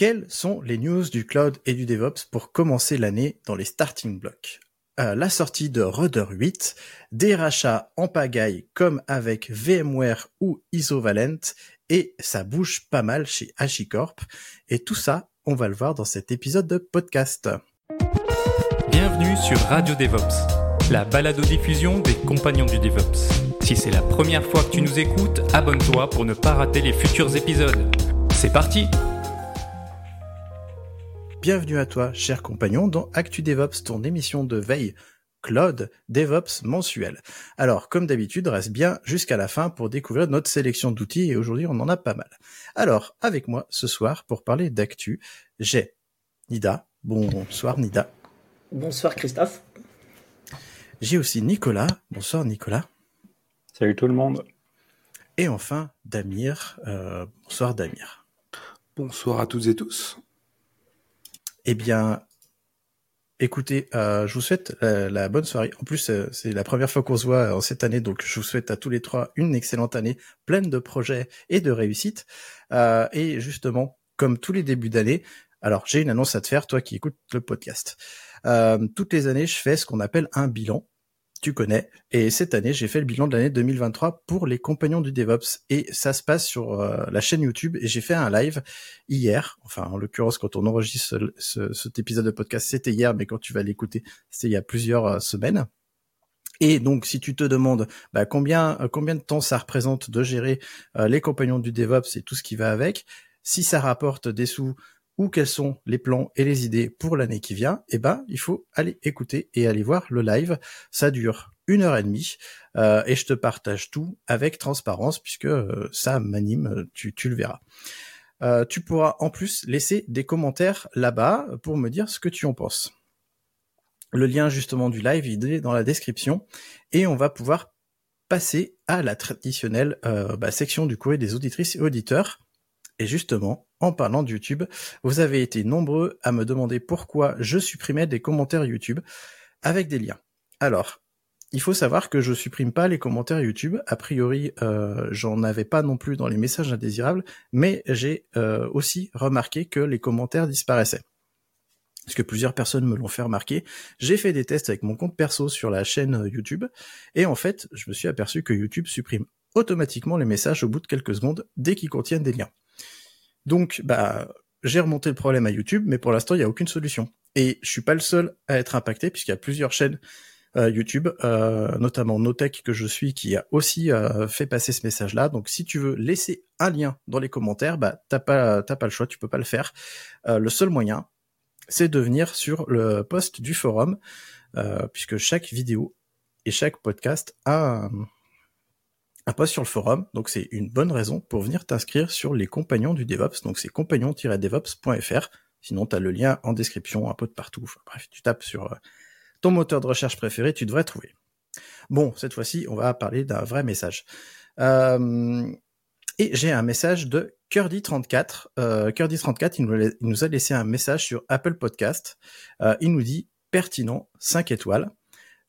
Quelles sont les news du cloud et du DevOps pour commencer l'année dans les starting blocks? Euh, la sortie de Rudder 8, des rachats en pagaille comme avec VMware ou Isovalent, et ça bouge pas mal chez HashiCorp. Et tout ça, on va le voir dans cet épisode de podcast. Bienvenue sur Radio DevOps, la balado-diffusion des compagnons du DevOps. Si c'est la première fois que tu nous écoutes, abonne-toi pour ne pas rater les futurs épisodes. C'est parti Bienvenue à toi, cher compagnon, dans Actu DevOps, ton émission de veille Cloud DevOps mensuel. Alors, comme d'habitude, reste bien jusqu'à la fin pour découvrir notre sélection d'outils et aujourd'hui, on en a pas mal. Alors, avec moi ce soir pour parler d'actu, j'ai Nida. Bonsoir Nida. Bonsoir Christophe. J'ai aussi Nicolas. Bonsoir Nicolas. Salut tout le monde. Et enfin Damir. Euh, bonsoir Damir. Bonsoir à toutes et tous. Eh bien, écoutez, euh, je vous souhaite la, bonne soirée. En plus, euh, c'est la première fois qu'on se voit en cette année, donc je vous souhaite à tous les trois une excellente année, pleine de projets et de réussites. Euh, et justement, comme tous les débuts d'année, alors j'ai une annonce à te faire, toi qui écoutes le podcast. toutes les années, je fais ce qu'on appelle un bilan tu connais. Et cette année, j'ai fait le bilan de l'année 2023 pour les compagnons du DevOps. Et ça se passe sur euh, la chaîne YouTube. Et j'ai fait un live hier. Enfin, en l'occurrence, quand on enregistre ce, cet épisode de podcast, c'était hier, mais quand tu vas l'écouter, c'est il y a plusieurs euh, semaines. Et donc, si tu te demandes bah, combien euh, combien de temps ça représente de gérer les compagnons du DevOps et tout ce qui va avec, si ça rapporte des sous ou quels sont les plans et les idées pour l'année qui vient, eh ben, il faut aller écouter et aller voir le live. Ça dure une heure et demie euh, et je te partage tout avec transparence puisque euh, ça m'anime, tu, tu, le verras. Euh, tu pourras en plus laisser des commentaires là-bas pour me dire ce que tu en penses. Le lien justement du live il est dans la description et on va pouvoir passer à la traditionnelle bah, section du courrier des auditrices et auditeurs et justement, en parlant de YouTube, vous avez été nombreux à me demander pourquoi je supprimais des commentaires YouTube avec des liens. Alors, il faut savoir que je supprime pas les commentaires YouTube. A priori, euh, j'en avais pas non plus dans les messages indésirables, mais j'ai euh, aussi remarqué que les commentaires disparaissaient. Parce que plusieurs personnes me l'ont fait remarquer. J'ai fait des tests avec mon compte perso sur la chaîne YouTube, et en fait, je me suis aperçu que YouTube supprime automatiquement les messages au bout de quelques secondes dès qu'ils contiennent des liens. Donc, bah, j'ai remonté le problème à YouTube, mais pour l'instant, il n'y a aucune solution. Et je suis pas le seul à être impacté, puisqu'il y a plusieurs chaînes euh, YouTube, euh, notamment Notech que je suis, qui a aussi euh, fait passer ce message-là. Donc, si tu veux laisser un lien dans les commentaires, bah, t'as pas, t'as pas le choix, tu peux pas le faire. le seul moyen, c'est de venir sur le post du forum, puisque chaque vidéo et chaque podcast a un, post sur le forum, donc c'est une bonne raison pour venir t'inscrire sur les compagnons du DevOps, donc c'est compagnon-devops.fr, sinon tu as le lien en description un peu de partout, bref, tu tapes sur euh, ton moteur de recherche préféré, tu devrais trouver. Bon, cette fois-ci, on va parler d'un vrai message. Euh, et j'ai un message de Curdy34. Euh, Curdy34, il nous, a laissé un message sur Apple Podcast. Il nous dit pertinent, 5 étoiles.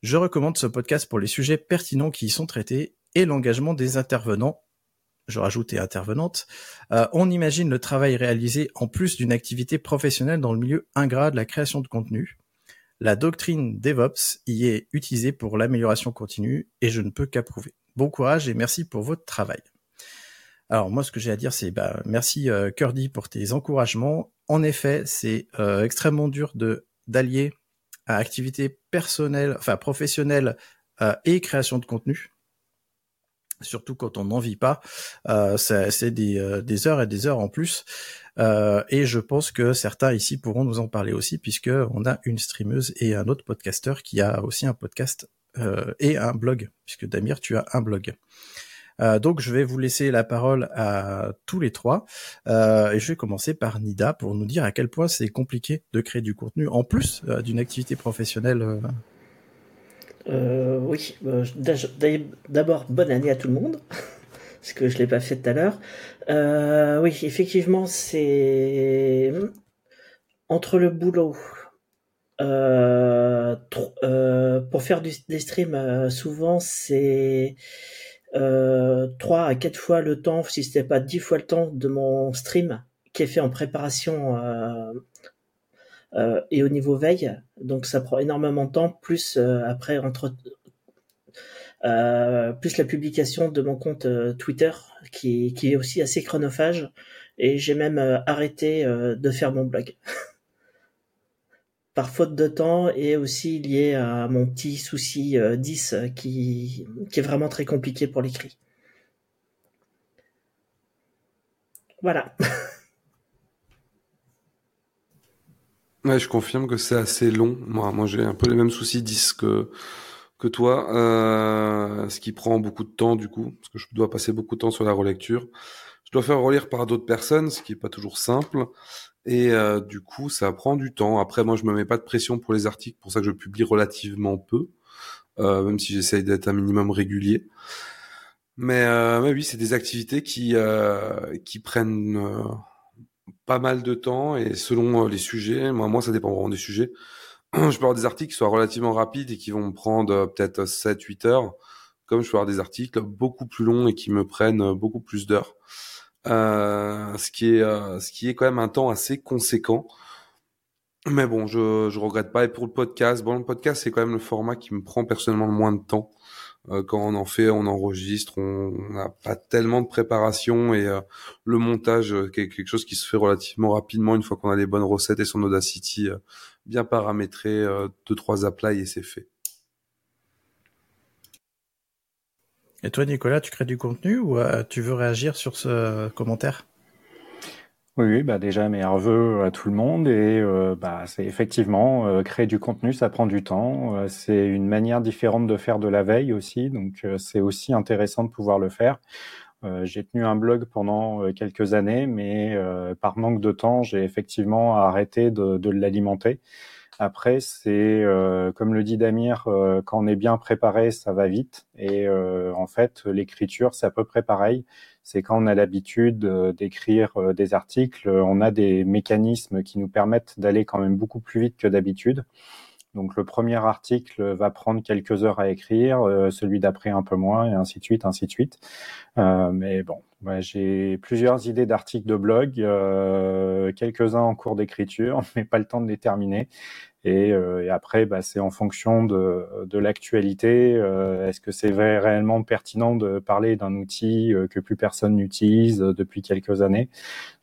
Je recommande ce podcast pour les sujets pertinents qui y sont traités et l'engagement des intervenants. Je rajoute et intervenantes. Euh, on imagine le travail réalisé en plus d'une activité professionnelle dans le milieu ingrat de la création de contenu. La doctrine DevOps y est utilisée pour l'amélioration continue et je ne peux qu'approuver. Bon courage et merci pour votre travail. Alors moi, ce que j'ai à dire, c'est bah, merci euh, pour tes encouragements. En effet, c'est euh, extrêmement dur de d'allier à activité personnelle, enfin professionnelle euh, et création de contenu surtout quand on n'en vit pas. Euh, c'est euh, des, heures et des heures en plus. Euh, et je pense que certains ici pourront nous en parler aussi, puisque on a une streameuse et un autre podcasteur qui a aussi un podcast et un blog, puisque Damir, tu as un blog. Euh, donc je vais vous laisser la parole à tous les trois euh, et je vais commencer par Nida pour nous dire à quel point c'est compliqué de créer du contenu en plus euh, d'une activité professionnelle. Oui, d'abord bonne année à tout le monde, parce que je l'ai pas fait tout à l'heure. oui, effectivement, c'est entre le boulot, euh, euh, pour faire des streams, euh, souvent c'est euh, 3 à 4 fois le temps, si c'était pas 10 fois le temps de mon stream qui est fait en préparation et au niveau veille. Donc ça prend énormément de temps, plus après entre plus la publication de mon compte Twitter qui, qui est aussi assez chronophage et j'ai même arrêté de faire mon blog. par faute de temps et aussi lié à mon petit souci 10 euh, qui, qui est vraiment très compliqué pour l'écrit. Voilà. ouais, je confirme que c'est assez long. Moi, moi j'ai un peu les mêmes soucis 10 que, toi, euh, ce qui prend beaucoup de temps du coup, parce que je dois passer beaucoup de temps sur la relecture. Je dois faire relire par d'autres personnes, ce qui est pas toujours simple. Et euh, du coup, ça prend du temps. Après, moi, je me mets pas de pression pour les articles, pour ça que je publie relativement peu, euh, même si j'essaye d'être un minimum régulier. Mais, euh, mais oui, c'est des activités qui qui prennent pas mal de temps et selon les sujets, moi, moi, ça dépend vraiment des sujets. je peux avoir des articles qui soient relativement rapides et qui vont me prendre peut-être 7-8 heures, comme je peux avoir des articles beaucoup plus longs et qui me prennent beaucoup plus d'heures. Euh, ce qui est euh, ce qui est quand même un temps assez conséquent. Mais bon, je je regrette pas. Et pour le podcast, bon, le podcast c'est quand même le format qui me prend personnellement le moins de temps. Euh, quand on en fait, on enregistre, on n'a pas tellement de préparation et le montage, quelque chose qui se fait relativement rapidement une fois qu'on a les bonnes recettes et son Audacity bien paramétré, deux trois applies et c'est fait. Et toi, Nicolas, tu crées du contenu ou euh, tu veux réagir sur ce commentaire? Oui, bah déjà meilleurs vœux à tout le monde et euh, bah c'est effectivement euh, créer du contenu, ça prend du temps. c'est une manière différente de faire de la veille aussi, donc c'est aussi intéressant de pouvoir le faire. j'ai tenu un blog pendant quelques années, mais par manque de temps, j'ai effectivement arrêté de, de l'alimenter. Après, c'est euh, comme le dit Damir, euh, quand on est bien préparé, ça va vite. Et euh, en fait, l'écriture, c'est à peu près pareil. C'est quand on a l'habitude d'écrire des articles, on a des mécanismes qui nous permettent d'aller quand même beaucoup plus vite que d'habitude. Donc le premier article va prendre quelques heures à écrire, celui d'après un peu moins, et ainsi de suite, ainsi de suite. mais bon, j'ai plusieurs idées d'articles de blog, quelques-uns en cours d'écriture, mais pas le temps de les terminer. Et, euh, et après, bah, c'est en fonction de, de l'actualité. Euh, est-ce que c'est réellement pertinent de parler d'un outil euh, que plus personne n'utilise depuis quelques années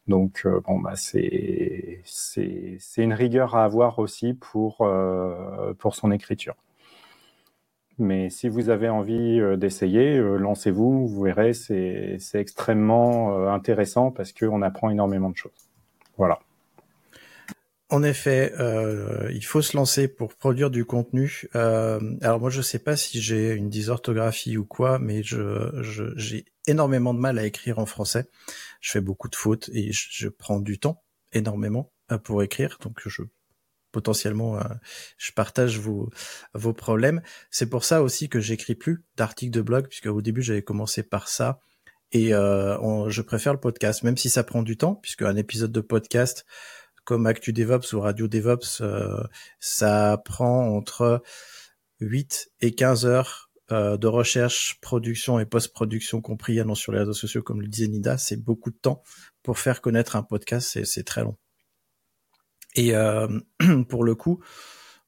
Donc, bon, bah, c'est c'est une rigueur à avoir aussi pour pour son écriture. Mais si vous avez envie d'essayer, lancez-vous. Vous verrez, c'est extrêmement intéressant parce qu'on apprend énormément de choses. Voilà. En effet, euh, il faut se lancer pour produire du contenu. Euh, alors moi, je sais pas si j'ai une dysorthographie ou quoi, mais je, j'ai énormément de mal à écrire en français. Je fais beaucoup de fautes et je, prends du temps énormément euh, pour écrire, donc je potentiellement je partage vos vos problèmes. C'est pour ça aussi que j'écris plus d'articles de blog, puisque au début j'avais commencé par ça. Et je préfère le podcast, même si ça prend du temps, puisque un épisode de podcast, comme Actu DevOps ou Radio DevOps, euh, ça prend entre 8 et 15 heures euh, de recherche, production et post-production compris annonce sur les réseaux sociaux, comme le disait Nida, c'est beaucoup de temps pour faire connaître un podcast, c'est très long. Et euh, pour le coup,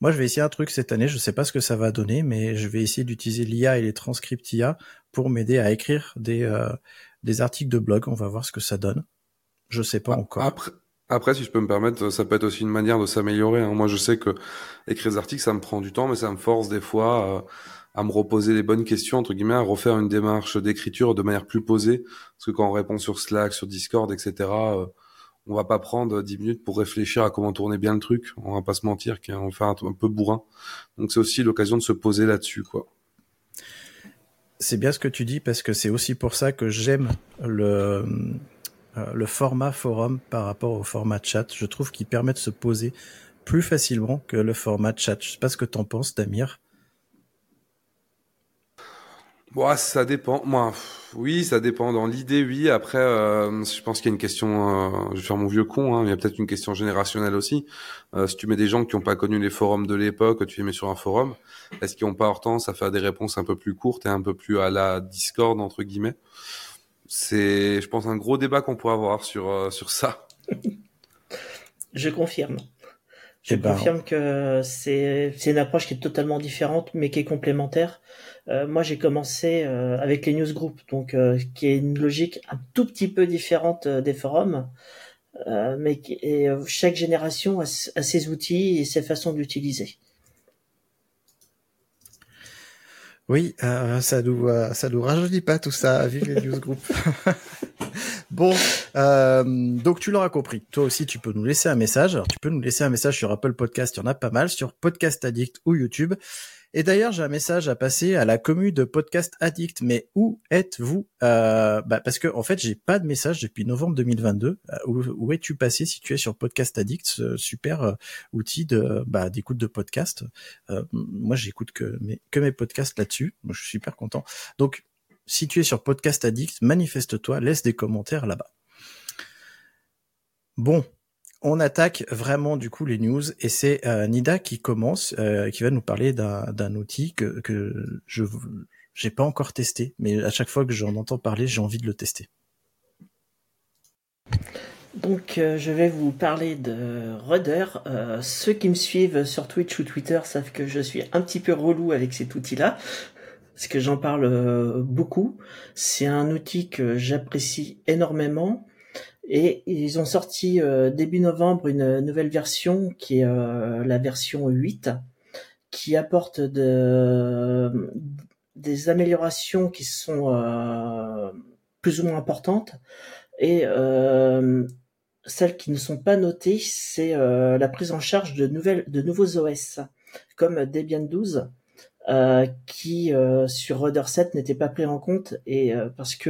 moi je vais essayer un truc cette année, je sais pas ce que ça va donner, mais je vais essayer d'utiliser l'IA et les transcripts IA pour m'aider à écrire des, des articles de blog. On va voir ce que ça donne. Je sais pas encore. Après, après, si je peux me permettre, ça peut être aussi une manière de s'améliorer. Hein. Moi, je sais que écrire des articles, ça me prend du temps, mais ça me force des fois à me reposer les bonnes questions, entre guillemets, à refaire une démarche d'écriture de manière plus posée. Parce que quand on répond sur Slack, sur Discord, etc., euh, on va pas prendre dix minutes pour réfléchir à comment tourner bien le truc. On va pas se mentir, on va faire un, un peu bourrin. Donc, c'est aussi l'occasion de se poser là-dessus, quoi. c'est bien ce que tu dis parce que c'est aussi pour ça que j'aime le le format forum par rapport au format chat. Je trouve qu'il permet de se poser plus facilement que le format chat. Je sais pas ce que t'en penses, Damir. Bon, ça dépend. Moi, oui, ça dépend. Dans l'idée, oui. Après, euh, je pense qu'il y a une question. Euh, je vais faire mon vieux con. Hein, il y a peut-être une question générationnelle aussi. Euh, si tu mets des gens qui n'ont pas connu les forums de l'époque, tu les mets sur un forum, est-ce qu'ils n'ont pas tendance à faire des réponses un peu plus courtes et un peu plus à la Discord entre guillemets? C'est, je pense, un gros débat qu'on pourrait avoir sur sur ça. je confirme. Je ben, confirme que c'est c'est une approche qui est totalement différente, mais qui est complémentaire. Euh, moi, j'ai commencé euh, avec les newsgroups, donc euh, qui est une logique un tout petit peu différente des forums, mais et, chaque génération a, ses outils et ses façons d'utiliser. Oui, ça nous ça nous rajeunit pas tout ça. Vive les newsgroups. bon, donc tu l'auras compris. Toi aussi, tu peux nous laisser un message. Alors, tu peux nous laisser un message sur Apple Podcast. Il y en a pas mal sur Podcast Addict ou YouTube. Et d'ailleurs, j'ai un message à passer à la commune de Podcast Addict. Mais où êtes-vous euh, bah Parce que en fait, j'ai pas de message depuis novembre 2022. Euh, où, es-tu passé si tu es sur Podcast Addict, ce super euh, outil de bah, d'écoute de podcast? Euh, Moi, j'écoute que mes que mes podcasts là-dessus. Je suis super content. Donc, si tu es sur Podcast Addict, manifeste-toi, laisse des commentaires là-bas. Bon, on attaque vraiment du coup les news et c'est euh, Nida qui commence, euh, qui va nous parler d'un outil que, que je j'ai pas encore testé, mais à chaque fois que j'en entends parler, j'ai envie de le tester. Donc euh, je vais vous parler de Rudder. ceux qui me suivent sur Twitch ou Twitter savent que je suis un petit peu relou avec cet outil-là, parce que j'en parle beaucoup. C'est un outil que j'apprécie énormément et ils ont sorti euh, début novembre une nouvelle version qui est euh, la version 8, qui apporte de, des améliorations qui sont euh, plus ou moins importantes. Et celles qui ne sont pas notées, c'est la prise en charge de, nouvelles, de nouveaux OS, comme Debian 12. qui sur Rudder 7 n'était pas pris en compte et parce que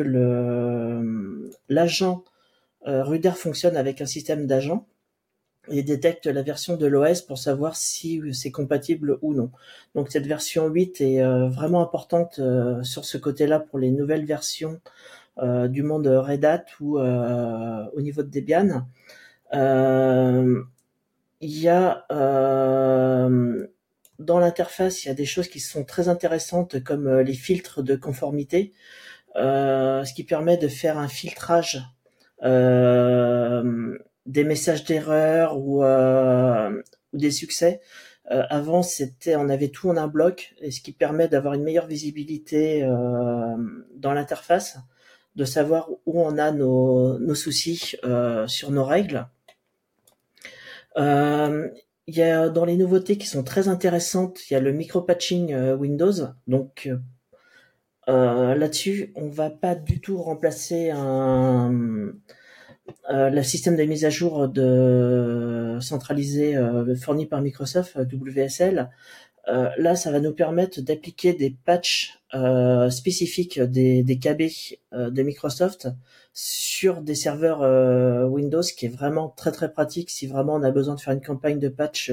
l'agent euh, Ruder fonctionne avec un système d'agents et détecte la version de l'OS pour savoir si c'est compatible ou non. Donc cette version 8 est euh, vraiment importante euh, sur ce côté-là pour les nouvelles versions du monde Red Hat ou au niveau de Debian. Il y a dans l'interface, il y a des choses qui sont très intéressantes comme les filtres de conformité, ce qui permet de faire un filtrage des messages d'erreur ou, euh, ou des succès. Euh, avant, c'était, on avait tout en un bloc, et ce qui permet d'avoir une meilleure visibilité dans l'interface, de savoir où on a nos, nos soucis sur nos règles. Il y a dans les nouveautés qui sont très intéressantes, il y a le micro-patching Windows. Donc euh, là-dessus, on va pas du tout remplacer un, euh, le système de mise à jour de centralisé euh, fourni par Microsoft WSL. là, ça va nous permettre d'appliquer des patchs spécifiques des, des KB de Microsoft sur des serveurs Windows, qui est vraiment très très pratique si vraiment on a besoin de faire une campagne de patch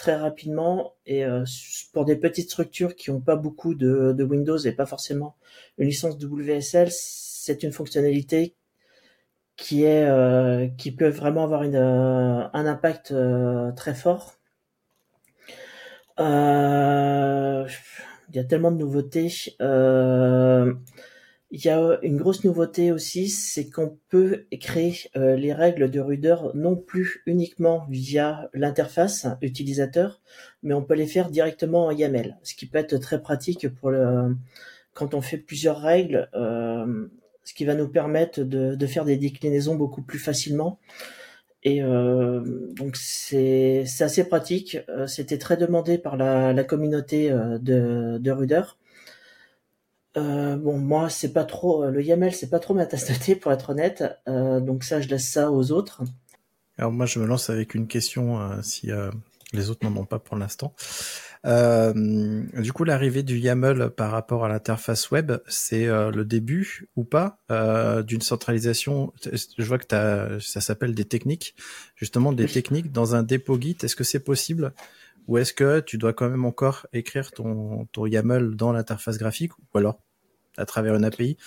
très rapidement et euh, pour des petites structures qui n'ont pas beaucoup de, Windows et pas forcément une licence WSL, c'est une fonctionnalité qui est euh, qui peut vraiment avoir une, euh, un impact très fort. il y a tellement de nouveautés. Il y a une grosse nouveauté aussi, c'est qu'on peut créer euh, les règles de Ruder non plus uniquement via l'interface utilisateur, mais on peut les faire directement en YAML, ce qui peut être très pratique pour le, quand on fait plusieurs règles, euh, ce qui va nous permettre de, faire des déclinaisons beaucoup plus facilement. Et euh, donc c'est assez pratique. C'était très demandé par la, communauté de, de Ruder. Euh, bon, moi, c'est pas trop euh, le YAML, c'est pas trop ma tasse de thé pour être honnête. Euh, donc ça, je laisse ça aux autres. Alors moi, je me lance avec une question si les autres n'en ont pas pour l'instant. Euh, du coup, l'arrivée du YAML par rapport à l'interface web, c'est euh, le début ou pas euh, d'une centralisation? Je vois que as, ça s'appelle des techniques, justement des techniques dans un dépôt Git. Est-ce que c'est possible ou est-ce que tu dois quand même encore écrire ton, YAML dans l'interface graphique ou alors à travers une API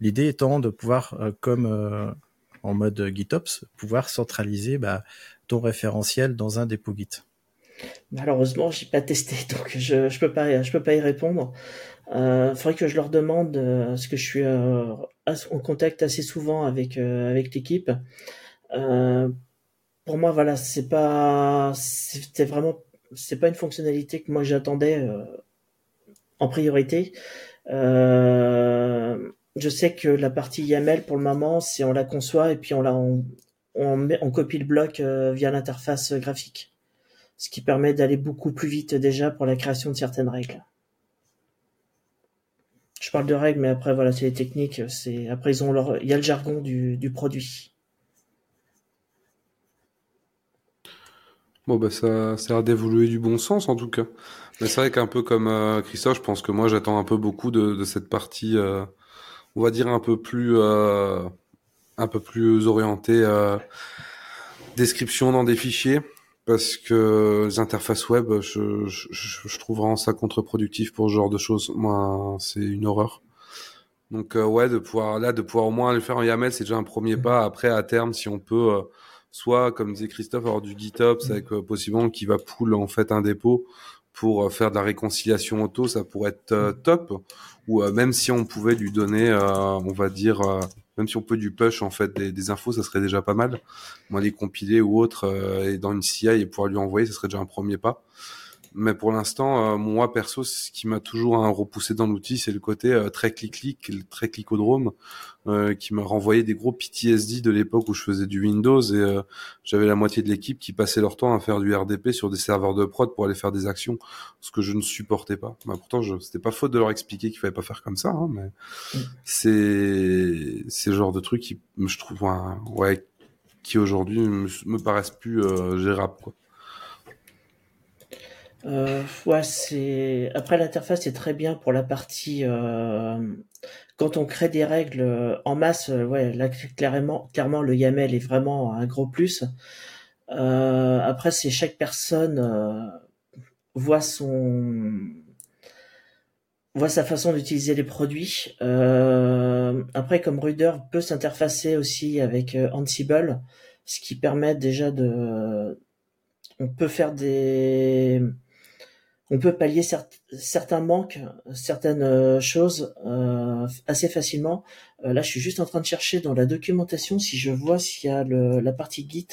L'idée étant de pouvoir, comme en mode GitOps, pouvoir centraliser bah, ton référentiel dans un dépôt Git. Malheureusement, j'ai pas testé, donc je je peux pas peux pas y répondre. Euh, faudrait que je leur demande, euh, parce que je suis euh, en contact assez souvent avec euh, avec l'équipe. Euh, pour moi, voilà, c'est pas c'était vraiment c'est pas une fonctionnalité que moi j'attendais en priorité. je sais que la partie YAML pour le moment, c'est on la conçoit et puis on la on, on, on copie le bloc via l'interface graphique ce qui permet d'aller beaucoup plus vite déjà pour la création de certaines règles. Je parle de règles, mais après voilà, c'est les techniques. C'est après ils ont leur, il y a le jargon du, du produit. Bon bah ça, ça a d'évoluer du bon sens en tout cas. Mais c'est vrai qu'un peu comme euh, Christophe, je pense que moi j'attends un peu beaucoup de, de cette partie, euh, on va dire un peu plus, euh, un peu plus orientée euh, description dans des fichiers parce que les interfaces web, je, je, je trouve vraiment ça contre-productif pour ce genre de choses. Moi, c'est une horreur. Donc euh, ouais, de pouvoir là, de pouvoir au moins le faire en YAML, c'est déjà un premier mmh. pas. Après, à terme, si on peut, soit comme disait Christophe, avoir du GitOps mmh. avec euh, possiblement qui va pool en fait un dépôt pour faire de la réconciliation auto, ça pourrait être mmh. top. Ou même si on pouvait lui donner, on va dire même si on peut du push en fait des, infos, ça serait déjà pas mal. Moi, les compiler ou autre euh, et dans une CI et pouvoir lui envoyer, ça serait déjà un premier pas. Mais pour l'instant, euh, moi perso, ce qui m'a toujours hein, repoussé dans l'outil, c'est le côté euh, très clic-clic, très clicodrome, euh, qui m'a renvoyé des gros PTSD de l'époque où je faisais du Windows et euh, j'avais la moitié de l'équipe qui passait leur temps à faire du RDP sur des serveurs de prod pour aller faire des actions, ce que je ne supportais pas. Bah, pourtant, je, c'était pas faute de leur expliquer qu'il fallait pas faire comme ça, hein, mais mm. c'est c'est le genre de trucs qui, je trouve, ouais, qui aujourd'hui me, me paraissent plus gérables, quoi. Euh, ouais, c'est après l'interface c'est très bien pour la partie euh, quand on crée des règles euh, en masse. Euh, ouais, là clairement, clairement le YAML est vraiment un gros plus. Euh, après, c'est chaque personne euh, voit son voit sa façon d'utiliser les produits. après, comme Ruder peut s'interfacer aussi avec Ansible, ce qui permet déjà de on peut faire des on peut pallier certains manques, certaines euh, choses euh, assez facilement. Euh, là, je suis juste en train de chercher dans la documentation si je vois s'il y a la partie Git.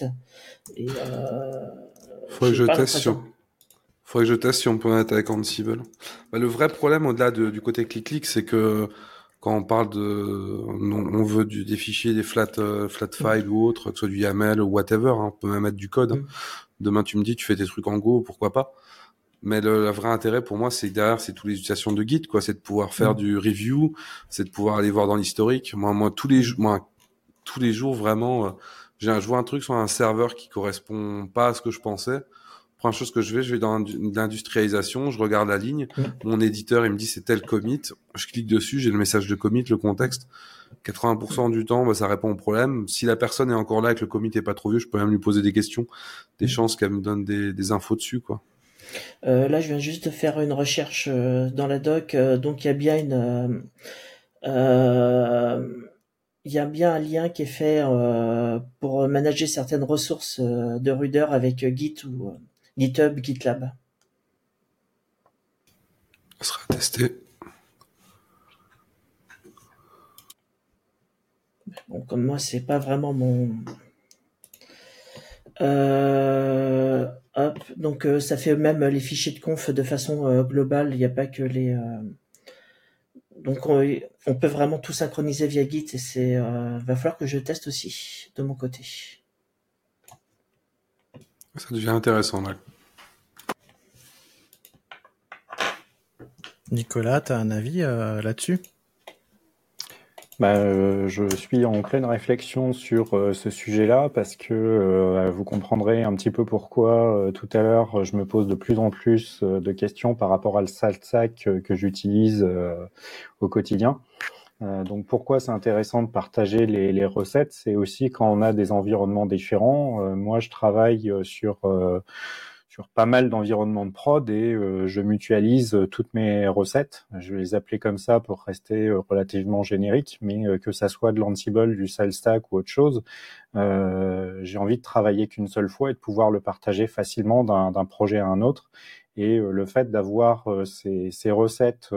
Et, Faudrait que je teste sur. Faudrait que je teste si on peut être avec Ansible. Bah, le vrai problème au-delà du côté clic-clic, c'est que quand on parle de, on, veut du, des fichiers, des flat, flat files ou autre, que ce soit du YAML ou whatever, hein, on peut même mettre du code. Mm. Demain, tu me dis, tu fais des trucs en Go, pourquoi pas? Mais le, vrai intérêt pour moi, c'est derrière, c'est toutes les utilisations de Git, quoi. C'est de pouvoir faire mm. du review, c'est de pouvoir aller voir dans l'historique. Moi, moi, tous les, moi, tous les jours, vraiment, euh, j'ai un, je vois un truc sur un serveur qui correspond pas à ce que je pensais. Première chose que je vais, je vais dans l'industrialisation, je regarde la ligne. Mm. Mon éditeur, il me dit c'est tel commit. Je clique dessus, j'ai le message de commit, le contexte. 80% du temps, bah, ça répond au problème. Si la personne est encore là et que le commit est pas trop vieux, je peux même lui poser des questions, des mm. chances qu'elle me donne des, des infos dessus, quoi. Euh, là, je viens juste de faire une recherche euh, dans la doc, euh, donc il y a bien une, il y a bien un lien qui est fait pour manager certaines ressources de Ruder avec Git ou GitHub, GitLab. Ça sera testé. Bon, comme moi, c'est pas vraiment mon. Euh, Hop, donc euh, ça fait même les fichiers de conf de façon euh, globale, il n'y a pas que les... Euh, donc on, peut vraiment tout synchroniser via Git et c'est va falloir que je teste aussi de mon côté. Ça devient intéressant, là. Nicolas, tu as un avis là-dessus? Bah, euh, je suis en pleine réflexion sur euh, ce sujet-là parce que euh, vous comprendrez un petit peu pourquoi tout à l'heure je me pose de plus en plus de questions par rapport à le sac que j'utilise au quotidien. donc pourquoi c'est intéressant de partager les, les recettes, c'est aussi quand on a des environnements différents. moi, je travaille sur sur pas mal d'environnements de prod et euh, je mutualise euh, toutes mes recettes. Je vais les appeler comme ça pour rester euh, relativement générique, mais que ça soit de l'Ansible, du SalesStack ou autre chose, j'ai envie de travailler qu'une seule fois et de pouvoir le partager facilement d'un projet à un autre. Et le fait d'avoir ces, recettes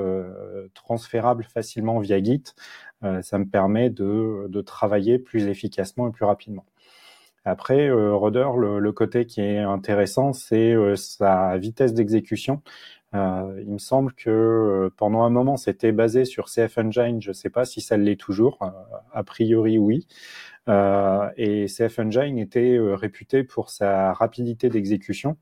transférables facilement via Git, ça me permet de travailler plus efficacement et plus rapidement. Après, euh, Rudder, le, côté qui est intéressant, c'est euh, sa vitesse d'exécution. Euh, il me semble que euh, pendant un moment, c'était basé sur CF Engine. Je ne sais pas si ça l'est toujours. a priori, oui. et CF Engine était réputé pour sa rapidité d'exécution.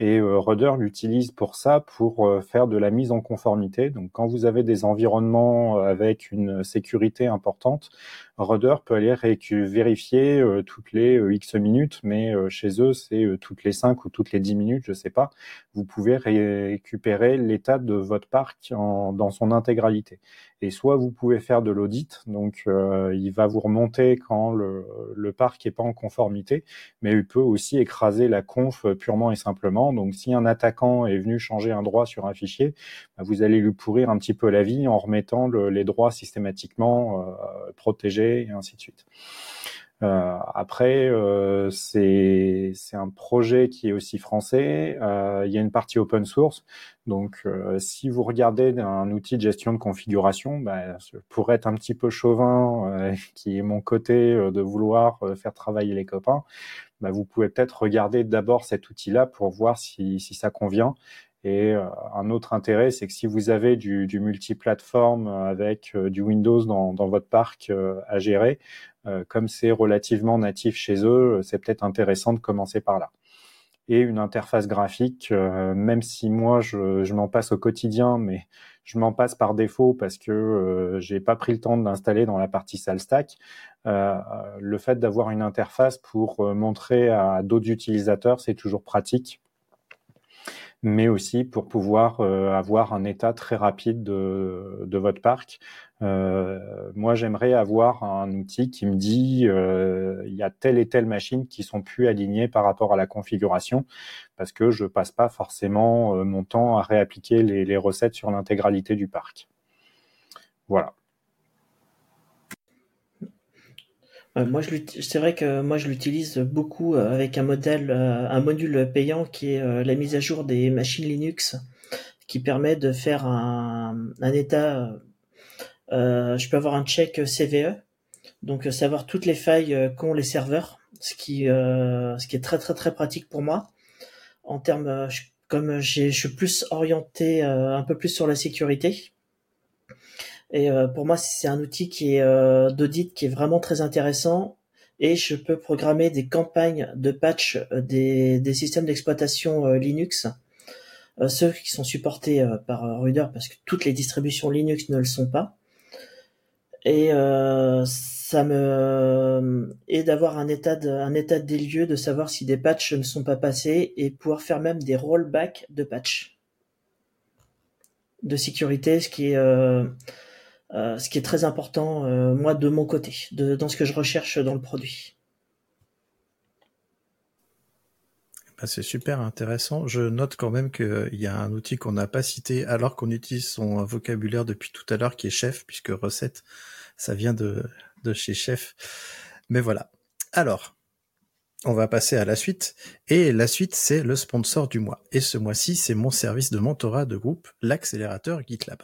Et euh, Rudder l'utilise pour ça, pour euh, faire de la mise en conformité. Donc, quand vous avez des environnements euh, avec une sécurité importante, Rudder peut aller vérifier toutes les X minutes, mais chez eux, c'est toutes les 5 ou toutes les 10 minutes, je sais pas. Vous pouvez récupérer l'état de votre parc dans son intégralité. Et soit vous pouvez faire de l'audit, donc il va vous remonter quand le, parc est pas en conformité, mais il peut aussi écraser la conf purement et simplement donc, si un attaquant est venu changer un droit sur un fichier, bah, vous allez lui pourrir un petit peu la vie en remettant les droits systématiquement euh, protégés et ainsi de suite. Euh, après, euh, c'est un projet qui est aussi français. Euh, il y a une partie open source. Donc, si vous regardez un outil de gestion de configuration, bah, pour être un petit peu chauvin, qui est mon côté de vouloir faire travailler les copains, bah, vous pouvez peut-être regarder d'abord cet outil-là pour voir si ça convient. Et un autre intérêt, c'est que si vous avez du, du multiplateforme avec du Windows dans, dans votre parc à gérer, euh, comme c'est relativement natif chez eux, c'est peut-être intéressant de commencer par là. Et une interface graphique, euh, même si moi je, m'en passe au quotidien, mais je m'en passe par défaut parce que euh, j'ai pas pris le temps de l'installer dans la partie SalStack. le fait d'avoir une interface pour montrer à d'autres utilisateurs, c'est toujours pratique mais aussi pour pouvoir euh, avoir un état très rapide de, de votre parc. Euh, moi, j'aimerais avoir un outil qui me dit euh, il y a telle et telle machine qui sont plus alignées par rapport à la configuration, parce que je passe pas forcément euh, mon temps à réappliquer les, les recettes sur l'intégralité du parc. Voilà. Euh, moi, c'est vrai que moi je l'utilise beaucoup euh, avec un modèle, euh, un module payant qui est la mise à jour des machines Linux, qui permet de faire un, état. je peux avoir un check CVE, donc savoir toutes les failles qu'ont les serveurs, ce qui, ce qui est très très très pratique pour moi. En termes, comme je suis plus orienté un peu plus sur la sécurité, et euh, pour moi, c'est un outil qui est euh, d'audit qui est vraiment très intéressant. Et je peux programmer des campagnes de patch euh, des, des systèmes d'exploitation Linux, ceux qui sont supportés par Ruder, parce que toutes les distributions Linux ne le sont pas. Et ça me et d'avoir un état de, un état des lieux, de savoir si des patchs ne sont pas passés et pouvoir faire même des rollbacks de patch de sécurité, ce qui est euh, ce qui est très important, euh, moi, de mon côté, dans ce que je recherche dans le produit. Bah, c'est super intéressant. Je note quand même qu'il y a un outil qu'on n'a pas cité alors qu'on utilise son vocabulaire depuis tout à l'heure qui est chef, puisque recette, ça vient de, de chez chef. Mais voilà. Alors, on va passer à la suite. Et la suite, c'est le sponsor du mois. Et ce mois-ci, c'est mon service de mentorat de groupe, l'accélérateur GitLab.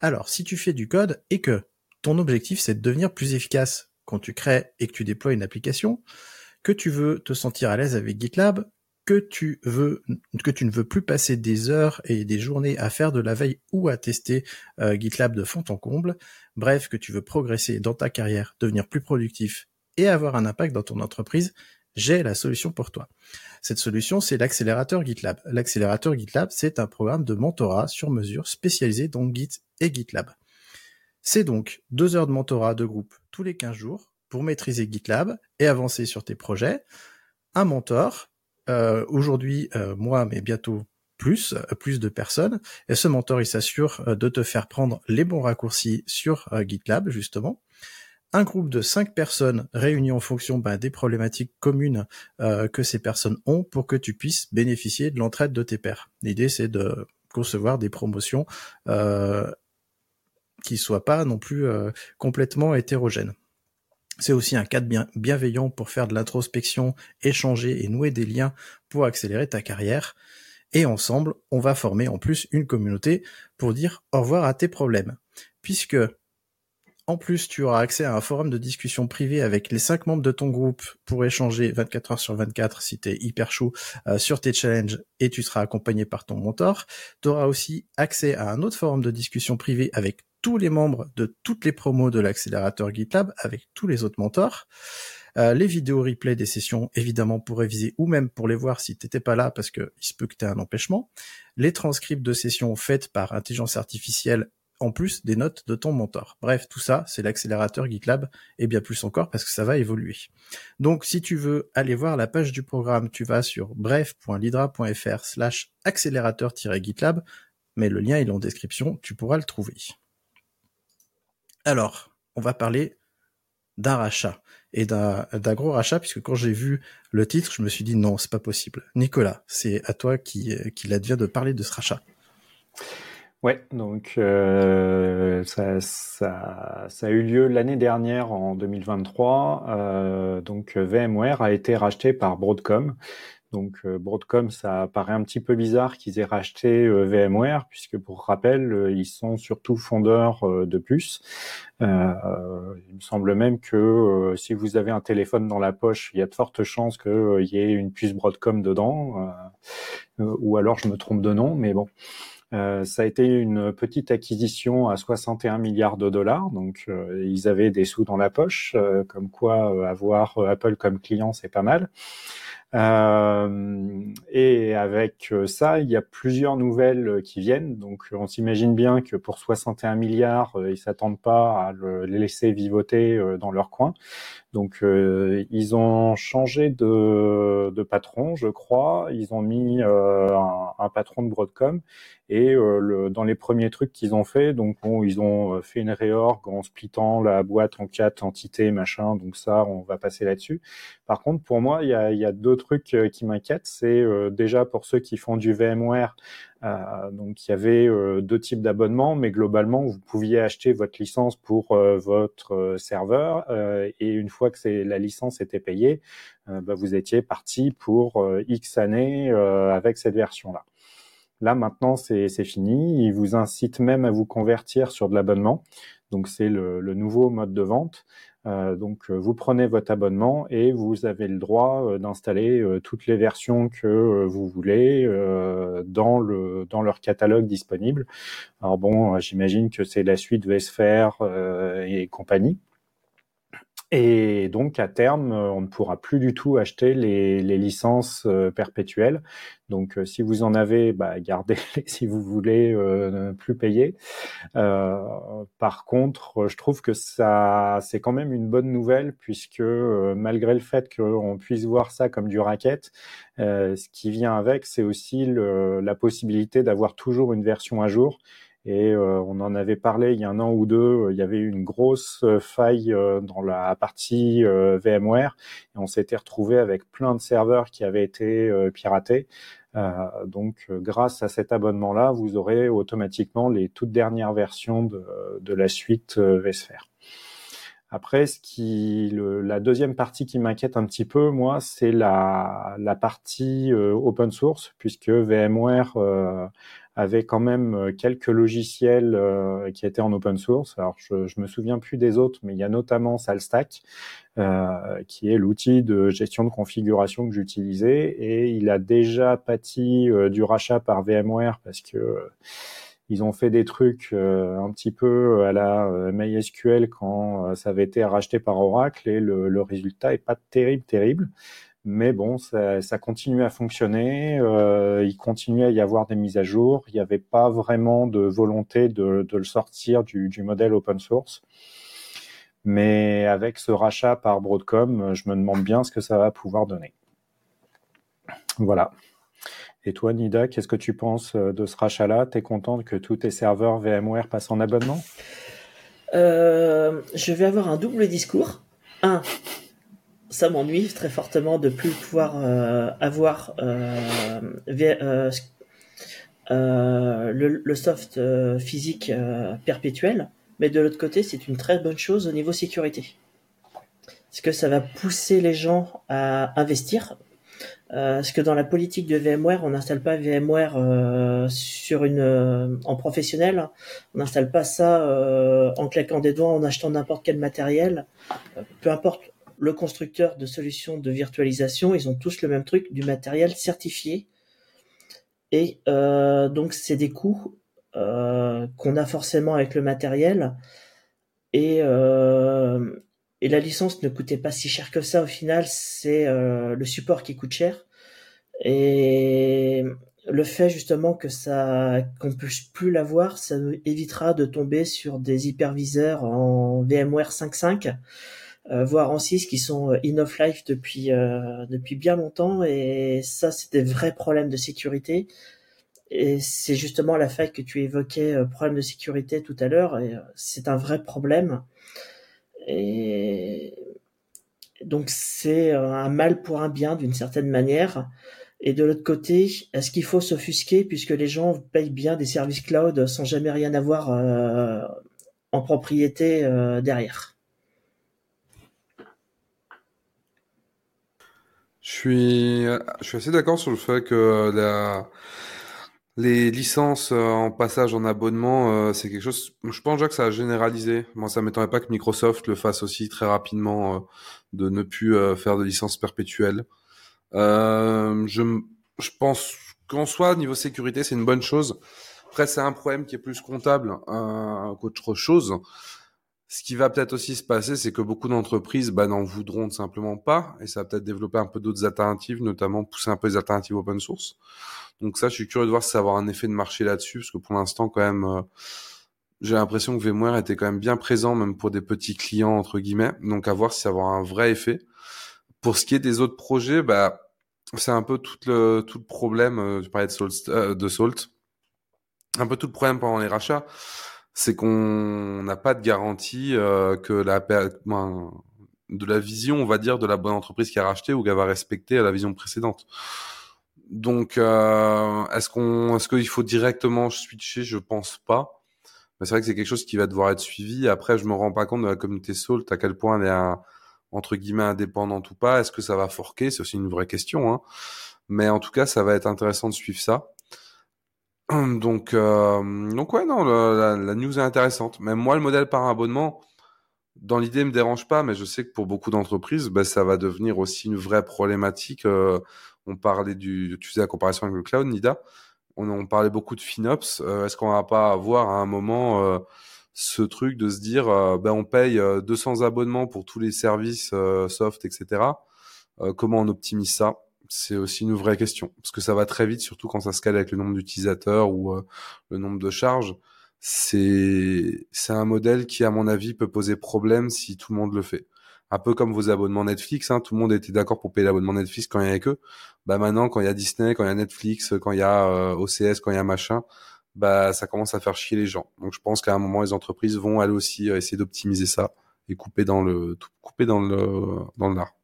Alors, si tu fais du code et que ton objectif c'est de devenir plus efficace quand tu crées et que tu déploies une application, que tu veux te sentir à l'aise avec GitLab, que tu veux, que tu ne veux plus passer des heures et des journées à faire de la veille ou à tester euh, GitLab de fond en comble, bref, que tu veux progresser dans ta carrière, devenir plus productif et avoir un impact dans ton entreprise, j'ai la solution pour toi. Cette solution, c'est l'accélérateur GitLab. L'accélérateur GitLab, c'est un programme de mentorat sur mesure spécialisé dans Git et GitLab. C'est donc deux heures de mentorat de groupe tous les 15 jours pour maîtriser GitLab et avancer sur tes projets. Un mentor, euh, aujourd'hui euh, moi, mais bientôt plus, euh, plus de personnes. Et ce mentor, il s'assure de te faire prendre les bons raccourcis sur GitLab, justement. Un groupe de cinq personnes réunies en fonction ben, des problématiques communes que ces personnes ont pour que tu puisses bénéficier de l'entraide de tes pairs. L'idée, c'est de concevoir des promotions euh, qui soient pas non plus complètement hétérogènes. C'est aussi un cadre bien, bienveillant pour faire de l'introspection, échanger et nouer des liens pour accélérer ta carrière. Et ensemble, on va former en plus une communauté pour dire au revoir à tes problèmes. Puisque, en plus, tu auras accès à un forum de discussion privé avec les cinq membres de ton groupe pour échanger 24 heures sur 24 si t'es hyper chaud euh, sur tes challenges et tu seras accompagné par ton mentor. Tu auras aussi accès à un autre forum de discussion privé avec tous les membres de toutes les promos de l'accélérateur GitLab avec tous les autres mentors. Euh, les vidéos replay des sessions, évidemment, pour réviser ou même pour les voir si t'étais pas là parce que il se peut que tu un empêchement. Les transcripts de sessions faites par intelligence artificielle en plus des notes de ton mentor. Bref, tout ça, c'est l'accélérateur GitLab et bien plus encore parce que ça va évoluer. Donc, si tu veux aller voir la page du programme, tu vas sur bref.lidra.fr slash accélérateur-gitlab, mais le lien est en description, tu pourras le trouver. Alors, on va parler d'un rachat et d'un gros rachat puisque quand j'ai vu le titre, je me suis dit non, c'est pas possible. Nicolas, c'est à toi qui, qui l'advient de parler de ce rachat. Ouais, donc euh, ça, ça, ça, a eu lieu l'année dernière en 2023. Euh, donc VMware a été racheté par Broadcom. Donc euh, Broadcom, ça paraît un petit peu bizarre qu'ils aient racheté euh, VMware, puisque pour rappel, euh, ils sont surtout fondeurs de puces. il me semble même que si vous avez un téléphone dans la poche, il y a de fortes chances qu'il y ait une puce Broadcom dedans, ou alors je me trompe de nom, mais bon. Ça a été une petite acquisition à 61 milliards de dollars, donc ils avaient des sous dans la poche, comme quoi avoir Apple comme client c'est pas mal. Euh, et avec euh, ça, il y a plusieurs nouvelles euh, qui viennent. Donc, on s'imagine bien que pour 61 milliards, ils s'attendent pas à le, laisser vivoter dans leur coin. Donc, ils ont changé de, de, patron, je crois. Ils ont mis un, un, patron de Broadcom. Et le, dans les premiers trucs qu'ils ont fait, donc ils ont fait une réorg en splittant la boîte en quatre entités, machin. Donc ça, on va passer là-dessus. Par contre, pour moi, il y a, y a deux trucs euh, qui m'inquiètent. C'est euh, déjà pour ceux qui font du VMware, euh, donc il y avait deux types d'abonnements, mais globalement, vous pouviez acheter votre licence pour votre serveur et une fois que la licence était payée, bah, vous étiez parti pour X années avec cette version-là. Là, maintenant, c'est fini. Ils vous incitent même à vous convertir sur de l'abonnement. Donc, c'est le, nouveau mode de vente. Euh, donc, euh, vous prenez votre abonnement et vous avez le droit euh, d'installer toutes les versions que vous voulez dans le dans leur catalogue disponible. Alors bon, j'imagine que c'est la suite vSphere et compagnie. Et donc, à terme, euh, on ne pourra plus du tout acheter les, les licences euh, perpétuelles. Donc, euh, si vous en avez, bah, gardez-les si vous voulez ne plus payer. par contre, je trouve que ça, c'est quand même une bonne nouvelle puisque malgré le fait qu'on puisse voir ça comme du racket, ce qui vient avec, c'est aussi le, la possibilité d'avoir toujours une version à jour et euh, on en avait parlé il y a un an ou deux, euh, il y avait une grosse euh, faille dans la partie VMware et on s'était retrouvé avec plein de serveurs qui avaient été piratés. donc, grâce à cet abonnement-là, vous aurez automatiquement les toutes dernières versions de, de la suite vSphere. Après, ce qui, le, la deuxième partie qui m'inquiète un petit peu, moi, c'est la, la partie open source, puisque VMware avait quand même euh, quelques logiciels euh, qui étaient en open source. Alors, je, je me souviens plus des autres, mais il y a notamment SalStack, euh, qui est l'outil de gestion de configuration que j'utilisais, et il a déjà pâti du rachat par VMware parce que ils ont fait des trucs un petit peu à la MySQL quand ça avait été racheté par Oracle, et le, le résultat est pas terrible, terrible. Mais bon, ça, ça continue à fonctionner, euh, il continue à y avoir des mises à jour, il n'y avait pas vraiment de volonté de, le sortir du, modèle open source. Mais avec ce rachat par Broadcom, je me demande bien ce que ça va pouvoir donner. Voilà. Et toi, Nida, qu'est-ce que tu penses euh, de ce rachat-là? Tu es contente que tous tes serveurs VMware passent en abonnement? Euh, Je vais avoir un double discours. Un, ça m'ennuie très fortement de plus pouvoir euh, avoir euh, euh, le, le, soft physique perpétuel. Mais de l'autre côté, c'est une très bonne chose au niveau sécurité. Parce que ça va pousser les gens à investir euh, parce que dans la politique de VMware, on n'installe pas VMware euh, sur une euh, en professionnel, on n'installe pas ça euh, en claquant des doigts, en achetant n'importe quel matériel. peu importe le constructeur de solutions de virtualisation, ils ont tous le même truc, du matériel certifié. Et donc c'est des coûts qu'on a forcément avec le matériel. Et et la licence ne coûtait pas si cher que ça au final, c'est euh, le support qui coûte cher. Et le fait justement que ça qu'on puisse plus l'avoir, ça nous évitera de tomber sur des hyperviseurs en VMware 5.5, euh, voire en 6 qui sont euh, in of life depuis euh, depuis bien longtemps. Et ça, c'est des vrais problèmes de sécurité. Et c'est justement la fait que tu évoquais problème de sécurité tout à l'heure. Et c'est un vrai problème. Et donc c'est un mal pour un bien d'une certaine manière. Et de l'autre côté, est-ce qu'il faut s'offusquer puisque les gens payent bien des services cloud sans jamais rien avoir euh, en propriété euh, derrière? Je suis, je suis assez d'accord sur le fait que la, les licences euh, en passage en abonnement, euh, c'est quelque chose. Je pense déjà que ça a généralisé. Moi, ça m'étonnerait pas que Microsoft le fasse aussi très rapidement, euh, de ne plus faire de licences perpétuelles. je, je pense qu'en soi, niveau sécurité, c'est une bonne chose. Après, c'est un problème qui est plus comptable qu'autre chose. Ce qui va peut-être aussi se passer, c'est que beaucoup d'entreprises bah, n'en voudront simplement pas, et ça va peut-être développer un peu d'autres alternatives, notamment pousser un peu les alternatives open source. Donc ça, je suis curieux de voir si ça va avoir un effet de marché là-dessus, parce que pour l'instant, quand même, euh, j'ai l'impression que VMware était quand même bien présent, même pour des petits clients, entre guillemets. Donc à voir si ça va avoir un vrai effet. Pour ce qui est des autres projets, bah, c'est un peu tout le, tout le problème, euh, je parlais de Salt, euh, de Salt, un peu tout le problème pendant les rachats, c'est qu'on n'a pas de garantie que la ben, de la vision, on va dire, de la bonne entreprise qui a racheté ou qu'elle va respecter la vision précédente. Donc, euh, est-ce qu'on, est-ce qu'il faut directement switcher? Je pense pas. Mais c'est vrai que c'est quelque chose qui va devoir être suivi. Après, je me rends pas compte de la communauté Salt à quel point elle est entre guillemets indépendante ou pas. Est-ce que ça va forquer? C'est aussi une vraie question. Hein. Mais en tout cas, ça va être intéressant de suivre ça. Donc, euh, donc ouais, non, la, la, news est intéressante. Même moi, le modèle par abonnement, dans l'idée, me dérange pas, mais je sais que pour beaucoup d'entreprises, ben, ça va devenir aussi une vraie problématique. Euh, on parlait du, tu faisais la comparaison avec le cloud, Nida. On, parlait beaucoup de FinOps. Euh, est-ce qu'on va pas avoir à un moment euh, ce truc de se dire, ben on paye 200 abonnements pour tous les services soft, etc. comment on optimise ça? C'est aussi une vraie question parce que ça va très vite, surtout quand ça se cale avec le nombre d'utilisateurs ou le nombre de charges. C'est un modèle qui, à mon avis, peut poser problème si tout le monde le fait un peu comme vos abonnements Netflix. Hein, tout le monde était d'accord pour payer l'abonnement Netflix quand il y avait que. Bah maintenant, quand il y a Disney, quand il y a Netflix, quand il y a euh, OCS, quand il y a machin, bah ça commence à faire chier les gens. Donc je pense qu'à un moment, les entreprises vont elles aussi euh, essayer d'optimiser ça et couper dans le couper dans le dans le lard.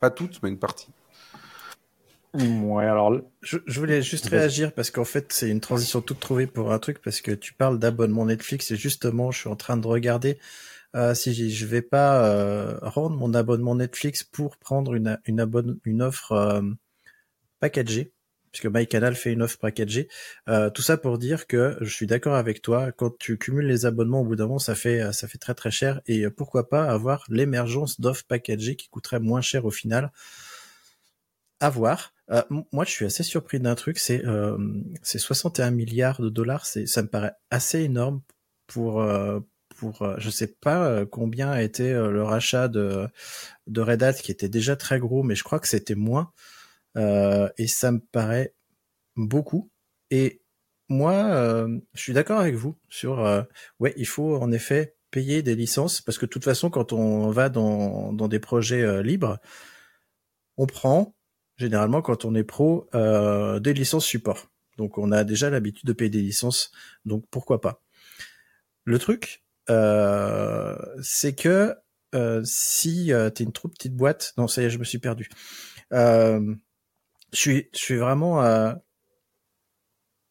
Pas toutes, mais une partie. Ouais, alors je, je voulais juste réagir parce qu'en fait c'est une transition toute trouvée pour un truc parce que tu parles d'abonnement Netflix et justement je suis en train de regarder euh, si je vais pas euh, rendre mon abonnement Netflix pour prendre une, une, abonne, une offre euh, packagée, puisque MyCanal fait une offre packagée. Euh, tout ça pour dire que je suis d'accord avec toi. Quand tu cumules les abonnements, au bout d'un moment, ça fait ça fait très très cher. Et pourquoi pas avoir l'émergence d'offres packagées qui coûteraient moins cher au final. À voir. Euh, moi, je suis assez surpris d'un truc, c'est euh, 61 milliards de dollars. C'est, ça me paraît assez énorme pour pour, je sais pas combien a été le rachat de de Red Hat, qui était déjà très gros, mais je crois que c'était moins. et ça me paraît beaucoup. Et moi, je suis d'accord avec vous sur, ouais, il faut en effet payer des licences parce que de toute façon, quand on va dans, dans des projets libres, on prend généralement quand on est pro des licences support. Donc on a déjà l'habitude de payer des licences, donc pourquoi pas. Le truc, euh, c'est que euh, si euh, tu es une trop petite boîte, non ça y est, je me suis perdu. je suis, je suis vraiment,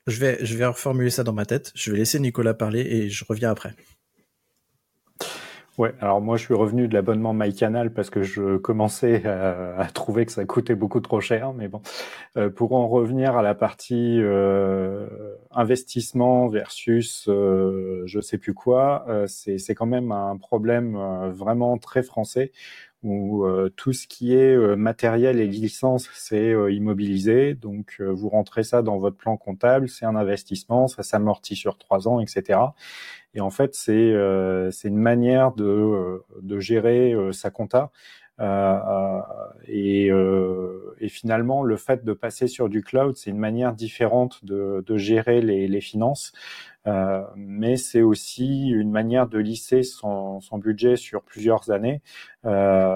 je vais, je vais reformuler ça dans ma tête. Je vais laisser Nicolas parler et je reviens après. Ouais, alors moi je suis revenu de l'abonnement MyCanal parce que je commençais à, trouver que ça coûtait beaucoup trop cher, mais bon, euh, pour en revenir à la partie euh, investissement versus euh, je sais plus quoi, c'est quand même un problème vraiment très français où tout ce qui est matériel et licence c'est immobilisé, donc vous rentrez ça dans votre plan comptable, c'est un investissement, ça s'amortit sur trois ans, etc. Et en fait, c'est euh, une manière de, euh, de gérer euh, sa compta. et, et, finalement, le fait de passer sur du cloud, c'est une manière différente de, de gérer les, les finances. Euh, mais c'est aussi une manière de lisser son, son budget sur plusieurs années. Euh,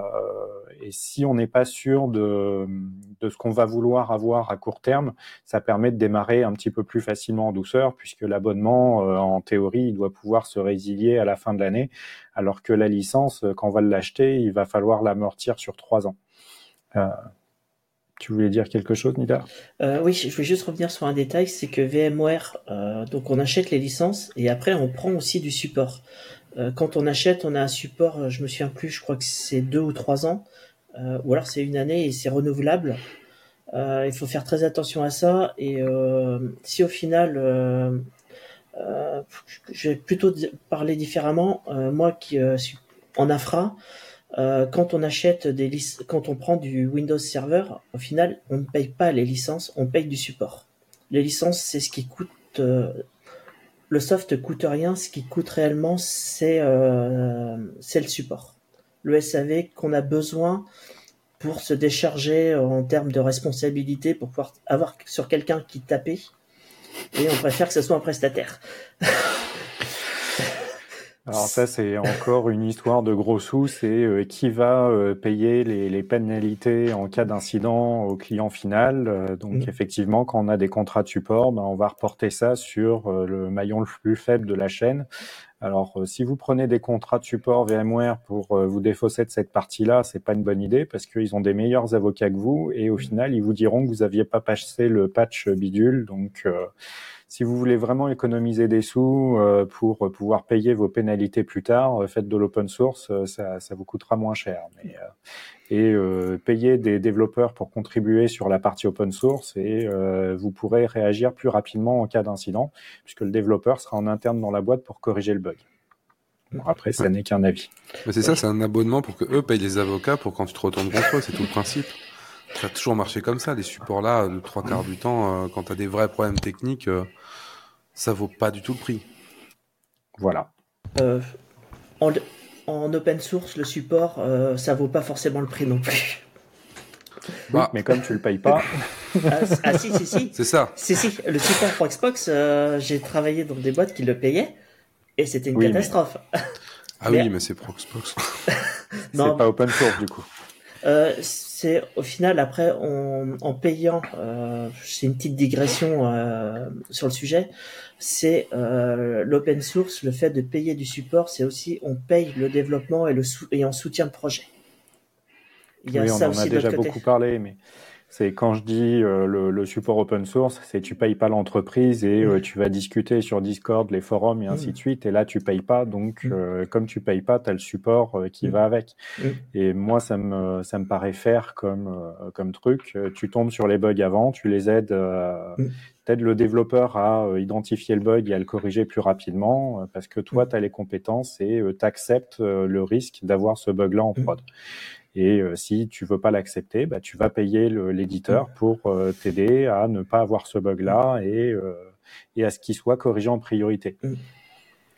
et si on n'est pas sûr de, de ce qu'on va vouloir avoir à court terme, ça permet de démarrer un petit peu plus facilement en douceur, puisque l'abonnement, euh, en théorie, il doit pouvoir se résilier à la fin de l'année, alors que la licence, quand on va l'acheter, il va falloir l'amortir sur trois ans. Tu voulais dire quelque chose, Nida euh, Oui, je vais juste revenir sur un détail, c'est que VMware, euh, donc on achète les licences et après on prend aussi du support. Euh, quand on achète, on a un support, je me souviens plus, je crois que c'est deux ou trois ans, ou alors c'est une année et c'est renouvelable. Il faut faire très attention à ça et si au final, je vais plutôt parler différemment, moi qui suis en infra, euh, quand on achète des quand on prend du Windows Server, au final, on ne paye pas les licences, on paye du support. Les licences, c'est ce qui coûte. Euh, le soft coûte rien, ce qui coûte réellement, c'est euh, le support. Le SAV qu'on a besoin pour se décharger en termes de responsabilité, pour pouvoir avoir sur quelqu'un qui tapait. Et on préfère que ce soit un prestataire. Alors ça, c'est encore une histoire de gros sous. C'est euh, qui va euh, payer les, les, pénalités en cas d'incident au client final. Euh, donc mmh. effectivement, quand on a des contrats de support, ben, on va reporter ça sur le maillon le plus faible de la chaîne. Alors, si vous prenez des contrats de support VMware pour vous défausser de cette partie-là, c'est pas une bonne idée parce qu'ils ont des meilleurs avocats que vous et au mmh. final, ils vous diront que vous aviez pas passé le patch bidule. Donc, si vous voulez vraiment économiser des sous euh, pour pouvoir payer vos pénalités plus tard, euh, faites de l'open source, euh, ça, ça, vous coûtera moins cher. Mais, et payer des développeurs pour contribuer sur la partie open source et vous pourrez réagir plus rapidement en cas d'incident, puisque le développeur sera en interne dans la boîte pour corriger le bug. Bon, après, ça n'est qu'un avis. C'est ça, c'est un abonnement pour que eux payent les avocats pour quand tu te retournes contre eux, c'est tout le principe. Ça a toujours marché comme ça, les supports là, de trois quarts du temps, quand tu as des vrais problèmes techniques, ça vaut pas du tout le prix. Voilà. Euh, en, open source, le support, euh, ça vaut pas forcément le prix non plus. Bah. mais comme tu le payes pas. ah, ah si, si, si. C'est ça. Si, si. Le support pour Xbox, euh, j'ai travaillé dans des boîtes qui le payaient et c'était une catastrophe. Ah oui, mais c'est pour Xbox. c'est pas open source du coup. C'est au final après en payant, euh, c'est une petite digression euh, sur le sujet, c'est euh, l'open source, le fait de payer du support, c'est aussi on paye le développement et le et on soutient le projet. Il y a oui, on en a déjà beaucoup parlé, mais c'est quand je dis euh, le, support open source, c'est tu payes pas l'entreprise et euh, tu vas discuter sur Discord, les forums et ainsi de suite. Et là, tu payes pas. Donc, euh, comme tu payes pas, tu as le support qui va avec. Et moi, ça me, ça me paraît faire comme, comme truc. Tu tombes sur les bugs avant, tu les aides, t'aides le développeur à identifier le bug et à le corriger plus rapidement parce que toi, tu as les compétences et tu acceptes le risque d'avoir ce bug-là en prod. Et euh, si tu veux pas l'accepter, bah, tu vas payer l'éditeur pour euh, t'aider à ne pas avoir ce bug-là et, euh, et à ce qu'il soit corrigé en priorité.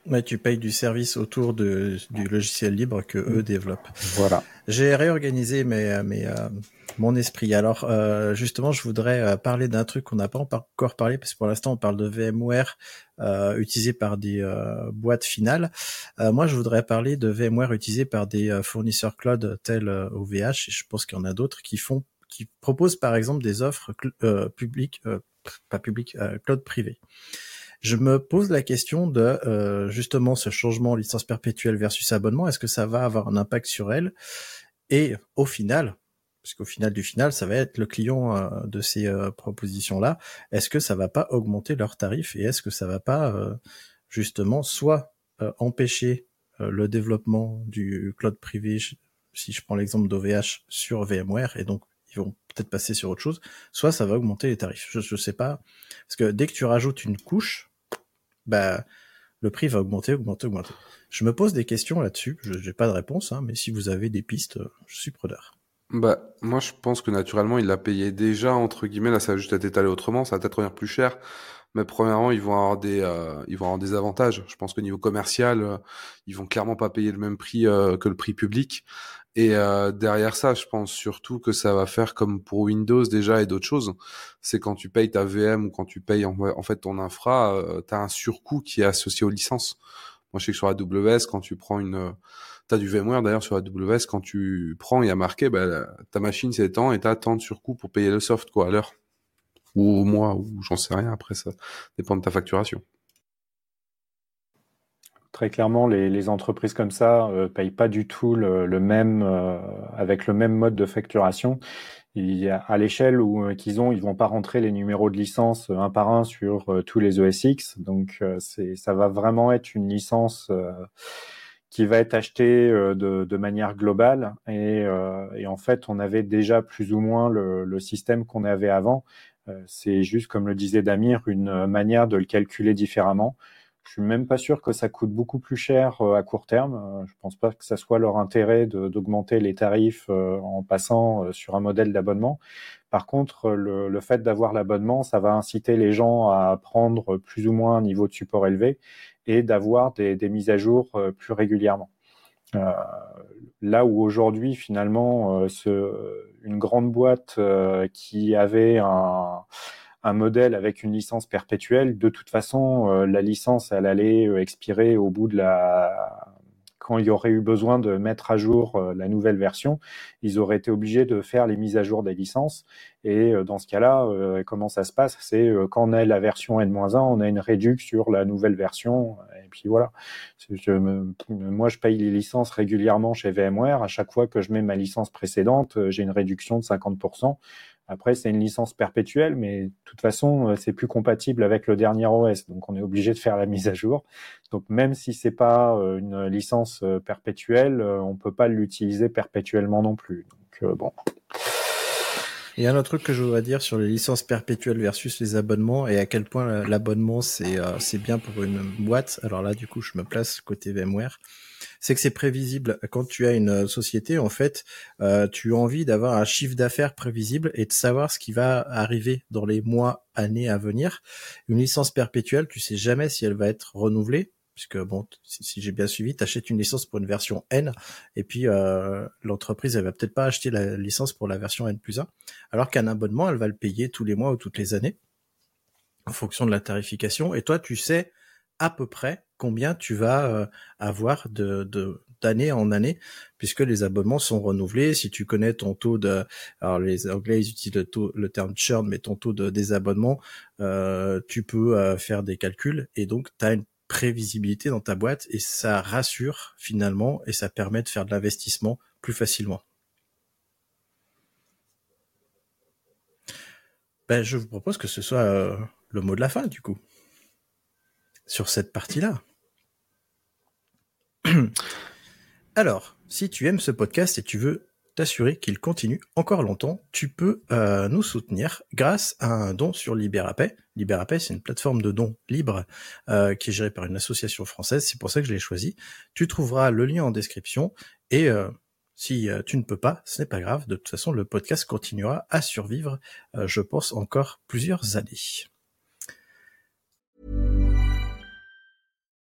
Ouais, tu payes du service autour de, du logiciel libre que eux développent. Voilà. J'ai réorganisé mes, mes, euh, mon esprit. Alors, euh, justement, je voudrais euh, parler d'un truc qu'on n'a pas encore parlé, parce que pour l'instant, on parle de VMware euh, utilisé par des boîtes finales. moi, je voudrais parler de VMware utilisé par des fournisseurs cloud tels OVH, et je pense qu'il y en a d'autres qui font, qui proposent par exemple des offres publiques, pas publiques, cloud privé. Je me pose la question de justement ce changement licence perpétuelle versus abonnement. Est-ce que ça va avoir un impact sur elle? Et au final, puisqu'au final du final, ça va être le client euh, de ces euh, propositions-là. Est-ce que ça va pas augmenter leurs tarifs et est-ce que ça va pas euh, justement soit empêcher le développement du cloud privé, si je prends l'exemple d'OVH sur VMware, et donc ils vont peut-être passer sur autre chose, soit ça va augmenter les tarifs? Je ne sais pas, parce que dès que tu rajoutes une couche, bah le prix va augmenter, augmenter, augmenter. Je me pose des questions là-dessus. Je n'ai pas de réponse, hein, mais si vous avez des pistes, je suis preneur. Bah, moi, je pense que naturellement, il l'a payé déjà, entre guillemets. Là, ça va juste être étalé autrement. Ça va peut-être revenir plus cher. Mais premièrement, ils vont avoir des, euh, ils vont avoir des avantages. Je pense qu'au niveau commercial, euh, ils vont clairement pas payer le même prix euh, que le prix public. Et derrière ça, je pense surtout que ça va faire comme pour Windows déjà et d'autres choses. C'est quand tu payes ta VM ou quand tu payes en, fait ton infra, tu as un surcoût qui est associé aux licences. Moi, je sais que sur AWS, quand tu prends une tu as du VMware d'ailleurs sur AWS, quand tu prends, il y a marqué, bah, ta machine c'est tant et tu as tant de surcoût pour payer le soft quoi, à l'heure. Ou au mois, ou j'en sais rien, après ça dépend de ta facturation. Très clairement, les, entreprises comme ça euh, payent pas du tout le, même euh, avec le même mode de facturation. A, à l'échelle où euh, qu'ils ont, ils vont pas rentrer les numéros de licence un par un sur tous les OSX. Donc c'est ça va vraiment être une licence qui va être acheté euh, de, de, manière globale. Et, euh, et, en fait, on avait déjà plus ou moins le, le système qu'on avait avant. Euh, c'est juste, comme le disait Damir, une manière de le calculer différemment. Je suis même pas sûr que ça coûte beaucoup plus cher à court terme. Je pense pas que ça soit leur intérêt d'augmenter les tarifs en passant sur un modèle d'abonnement. Par contre, le, fait d'avoir l'abonnement, ça va inciter les gens à prendre plus ou moins un niveau de support élevé et d'avoir des, mises à jour euh, plus régulièrement. Euh, là où aujourd'hui, finalement, euh, une grande boîte qui avait un, un, modèle avec une licence perpétuelle, de toute façon, la licence, elle allait expirer au bout de la quand il y aurait eu besoin de mettre à jour euh, la nouvelle version, ils auraient été obligés de faire les mises à jour des licences. Et euh, dans ce cas-là, euh, comment ça se passe? C'est quand on a la version N-1, on a une réduction sur la nouvelle version. Et puis voilà. moi, je paye les licences régulièrement chez VMware. À chaque fois que je mets ma licence précédente, j'ai une réduction de 50%. Après, c'est une licence perpétuelle, mais de toute façon, euh, c'est plus compatible avec le dernier OS, donc on est obligé de faire la mise à jour. Donc même si c'est pas euh, une licence euh, perpétuelle, on peut pas l'utiliser perpétuellement non plus. Donc bon. Il y a un autre truc que je voudrais dire sur les licences perpétuelles versus les abonnements et à quel point l'abonnement c'est c'est bien pour une boîte. Alors là, du coup, je me place côté VMware c'est que c'est prévisible. Quand tu as une euh, société, en fait, euh, tu as envie d'avoir un chiffre d'affaires prévisible et de savoir ce qui va arriver dans les mois, années à venir. Une licence perpétuelle, tu sais jamais si elle va être renouvelée puisque bon, si, j'ai bien suivi, tu achètes une licence pour une version N, et puis euh, l'entreprise, elle va peut-être pas acheter la licence pour la version N plus 1, alors qu'un abonnement, elle va le payer tous les mois ou toutes les années, en fonction de la tarification, et toi, tu sais à peu près combien tu vas euh, avoir de, d'année en année, puisque les abonnements sont renouvelés. Si tu connais ton taux de, alors les Anglais ils utilisent le, taux, le terme churn, mais ton taux de désabonnement, euh, tu peux euh, faire des calculs et donc tu as une prévisibilité dans ta boîte et ça rassure finalement et ça permet de faire de l'investissement plus facilement. Ben, je vous propose que ce soit le mot de la fin du coup sur cette partie-là. Alors, si tu aimes ce podcast et tu veux t'assurer qu'il continue encore longtemps, tu peux euh, nous soutenir grâce à un don sur Liberapay. Liberapay, c'est une plateforme de dons libre euh, qui est gérée par une association française. C'est pour ça que je l'ai choisi. Tu trouveras le lien en description et euh, si tu ne peux pas, ce n'est pas grave. De toute façon, le podcast continuera à survivre, je pense, encore plusieurs années.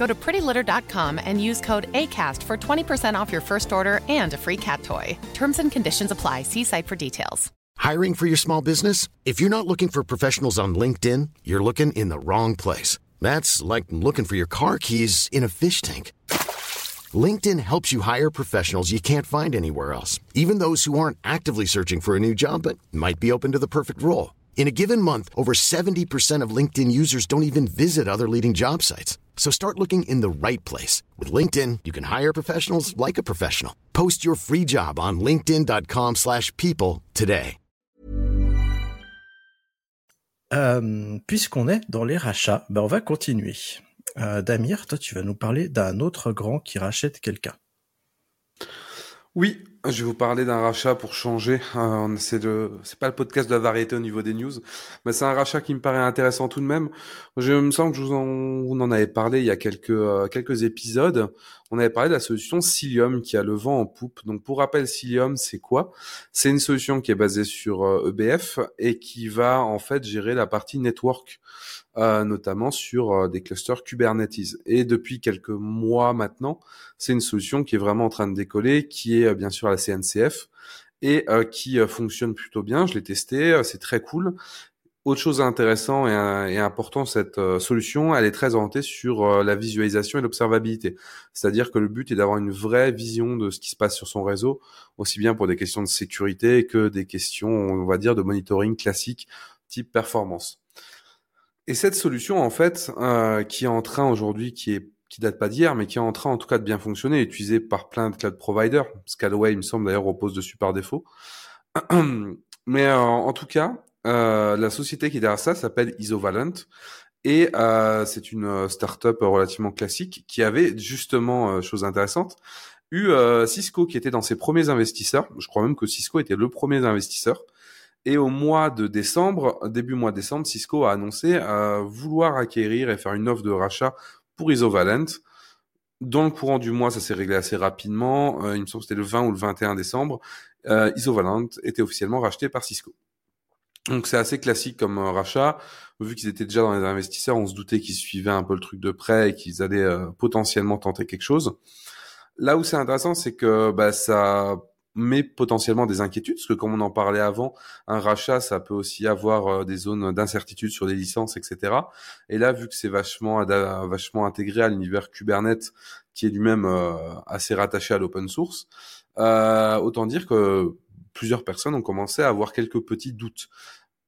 Go to prettylitter.com and use code ACAST for 20% off your first order and a free cat toy. Terms and conditions apply. See site for details. Hiring for your small business? If you're not looking for professionals on LinkedIn, you're looking in the wrong place. That's like looking for your car keys in a fish tank. LinkedIn helps you hire professionals you can't find anywhere else, even those who aren't actively searching for a new job but might be open to the perfect role. In a given month, over 70% of LinkedIn users don't even visit other leading job sites. So start looking in the right place. With LinkedIn, you can hire professionals like a professional. Post your free job on linkedin.com slash people today. Euh, Puisqu'on est dans les rachats, ben on va continuer. Euh, Damir, toi tu vas nous parler d'un autre grand qui rachète quelqu'un. Oui, je vais vous parler d'un rachat pour changer. Euh, c'est pas le podcast de la variété au niveau des news, mais c'est un rachat qui me paraît intéressant tout de même. Je me sens que je vous en, vous en avez parlé il y a quelques euh, quelques épisodes. On avait parlé de la solution Cilium qui a le vent en poupe. Donc pour rappel, Cilium, c'est quoi? C'est une solution qui est basée sur EBF euh, e et qui va en fait gérer la partie network. Euh, notamment sur euh, des clusters Kubernetes. Et depuis quelques mois maintenant, c'est une solution qui est vraiment en train de décoller, qui est euh, bien sûr la CNCF et qui fonctionne plutôt bien. Je l'ai testé, c'est très cool. Autre chose intéressant et, et important, cette solution, elle est très orientée sur la visualisation et l'observabilité. C'est-à-dire que le but est d'avoir une vraie vision de ce qui se passe sur son réseau, aussi bien pour des questions de sécurité que des questions, on va dire, de monitoring classique type performance. Et cette solution, en fait, euh, qui est en train aujourd'hui, qui est qui date pas d'hier, mais qui est en train en tout cas de bien fonctionner, utilisée par plein de cloud providers. Scalaway, il me semble d'ailleurs, repose dessus par défaut. mais euh, en tout cas, euh, la société qui est derrière ça s'appelle Isovalent. Et euh, c'est une startup relativement classique qui avait justement, chose intéressante, eu Cisco qui était dans ses premiers investisseurs. Je crois même que Cisco était le premier investisseur. Et au mois de décembre, début mois de décembre, Cisco a annoncé euh, vouloir acquérir et faire une offre de rachat pour Isovalent. Dans le courant du mois, ça s'est réglé assez rapidement. Euh, il me semble que c'était le 20 ou le 21 décembre. Euh, Isovalent était officiellement racheté par Cisco. Donc c'est assez classique comme euh, rachat. Vu qu'ils étaient déjà dans les investisseurs, on se doutait qu'ils suivaient un peu le truc de près et qu'ils allaient potentiellement tenter quelque chose. Là où c'est intéressant, c'est que bah, ça mais potentiellement des inquiétudes, parce que comme on en parlait avant, un rachat, ça peut aussi avoir euh, des zones d'incertitude sur des licences, etc. Et là, vu que c'est vachement, vachement intégré à l'univers Kubernetes, qui est lui-même euh, assez rattaché à l'open source, euh, autant dire que plusieurs personnes ont commencé à avoir quelques petits doutes.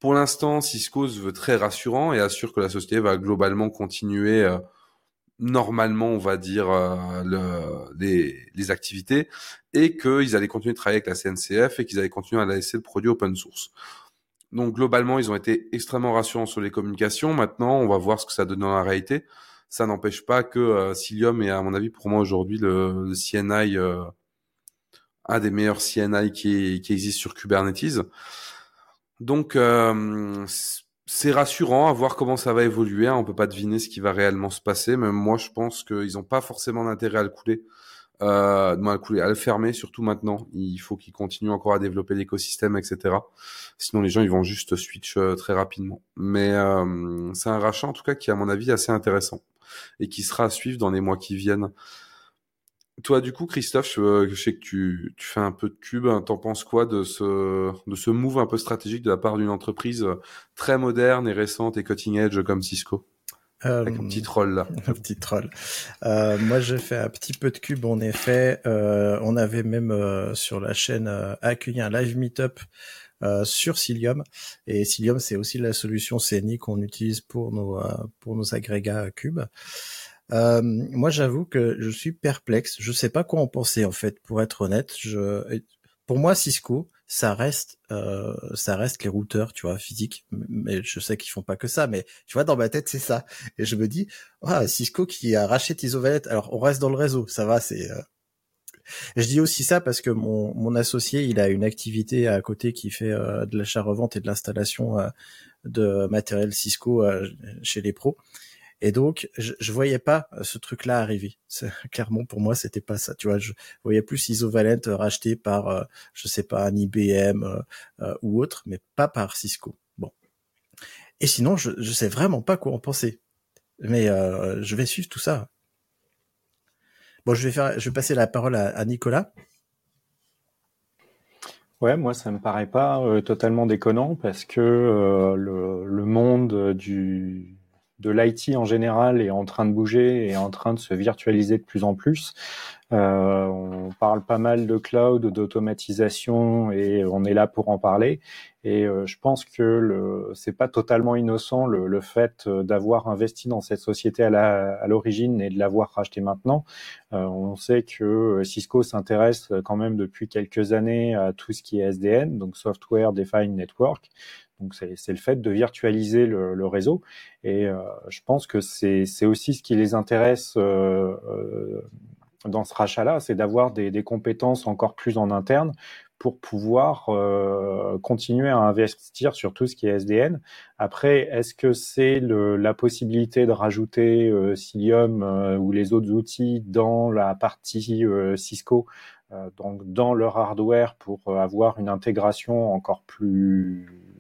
Pour l'instant, Cisco se veut très rassurant et assure que la société va globalement continuer normalement, on va dire, euh, le, les, les, activités et qu'ils allaient continuer de travailler avec la CNCF et qu'ils allaient continuer à laisser le produit open source. Donc globalement, ils ont été extrêmement rassurants sur les communications. Maintenant, on va voir ce que ça donne dans la réalité. Ça n'empêche pas que euh, Cilium est, à mon avis, pour moi aujourd'hui, le, le, CNI, euh, un des meilleurs CNI qui, qui existe sur Kubernetes. Donc, euh, c'est rassurant à voir comment ça va évoluer. On peut pas deviner ce qui va réellement se passer. Mais moi, je pense qu'ils n'ont pas forcément d'intérêt à le couler. Euh, à le couler, à le fermer, surtout maintenant. Il faut qu'ils continuent encore à développer l'écosystème, etc. Sinon, les gens, ils vont juste switch euh, très rapidement. Mais euh, c'est un rachat, en tout cas, qui est, à mon avis, assez intéressant et qui sera à suivre dans les mois qui viennent. Toi, du coup, Christophe, je, sais que tu, tu, fais un peu de cube. T'en penses quoi de ce, de ce move un peu stratégique de la part d'une entreprise très moderne et récente et cutting edge comme Cisco? Euh, Avec un petit troll là. Un petit troll. Euh, moi, j'ai fait un petit peu de cube en effet. Euh, on avait même euh, sur la chaîne euh, accueilli un live meetup euh, sur Cilium. Et Cilium, c'est aussi la solution CNI qu'on utilise pour nos pour nos agrégats cubes. Euh, moi, j'avoue que je suis perplexe. Je sais pas quoi en penser en fait, pour être honnête. Je, pour moi, Cisco, ça reste, euh, ça reste les routeurs, tu vois, physiques. Mais je sais qu'ils font pas que ça. Mais tu vois, dans ma tête, c'est ça. Et je me dis, ah, Cisco qui a racheté Isovalet. Alors, on reste dans le réseau, ça va. C'est, euh, Je dis aussi ça parce que mon, mon associé, il a une activité à côté qui fait euh, de l'achat-revente et de l'installation euh, de matériel Cisco euh, chez les pros. Et donc, je, je voyais pas ce truc-là arriver. Clairement, pour moi, c'était pas ça. Tu vois, je voyais plus Isovalent racheté par, je sais pas, un IBM ou autre, mais pas par Cisco. Bon. Et sinon, je, je sais vraiment pas quoi en penser. Mais je vais suivre tout ça. Bon, je vais faire, je vais passer la parole à, Nicolas. Ouais, moi ça me paraît pas euh, totalement déconnant parce que euh, le, monde du de l'IT en général est en train de bouger et en train de se virtualiser de plus en plus. Euh, on parle pas mal de cloud, d'automatisation et on est là pour en parler. Et euh, je pense que le, c'est pas totalement innocent le, fait d'avoir investi dans cette société à l'origine et de l'avoir racheté maintenant. Euh, on sait que Cisco s'intéresse quand même depuis quelques années à tout ce qui est SDN, donc Software Defined Network. Donc c'est le fait de virtualiser le, le réseau. Et euh, je pense que c'est aussi ce qui les intéresse euh, euh dans ce rachat-là, c'est d'avoir des, des, compétences encore plus en interne pour pouvoir euh, continuer à investir sur tout ce qui est SDN. Après, est-ce que c'est la possibilité de rajouter euh, Cilium euh, ou les autres outils dans la partie euh, Cisco, donc dans leur hardware pour avoir une intégration encore plus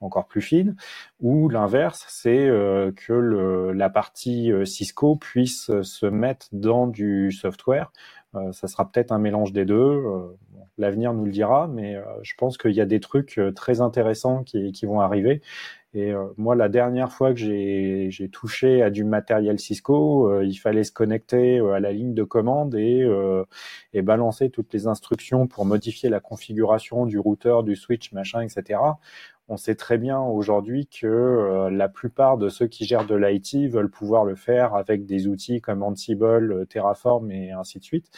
encore plus fine, ou l'inverse, c'est euh, que le, la partie euh, Cisco puisse se mettre dans du software. Euh, ça sera peut-être un mélange des deux. L'avenir nous le dira, mais je pense qu'il y a des trucs très intéressants qui, qui vont arriver. Et moi, la dernière fois que j'ai touché à du matériel Cisco, il fallait se connecter à la ligne de commande et, et balancer toutes les instructions pour modifier la configuration du routeur, du switch, machin, etc on sait très bien aujourd'hui que euh, la plupart de ceux qui gèrent de l'IT veulent pouvoir le faire avec des outils comme Ansible, euh, Terraform et ainsi de suite.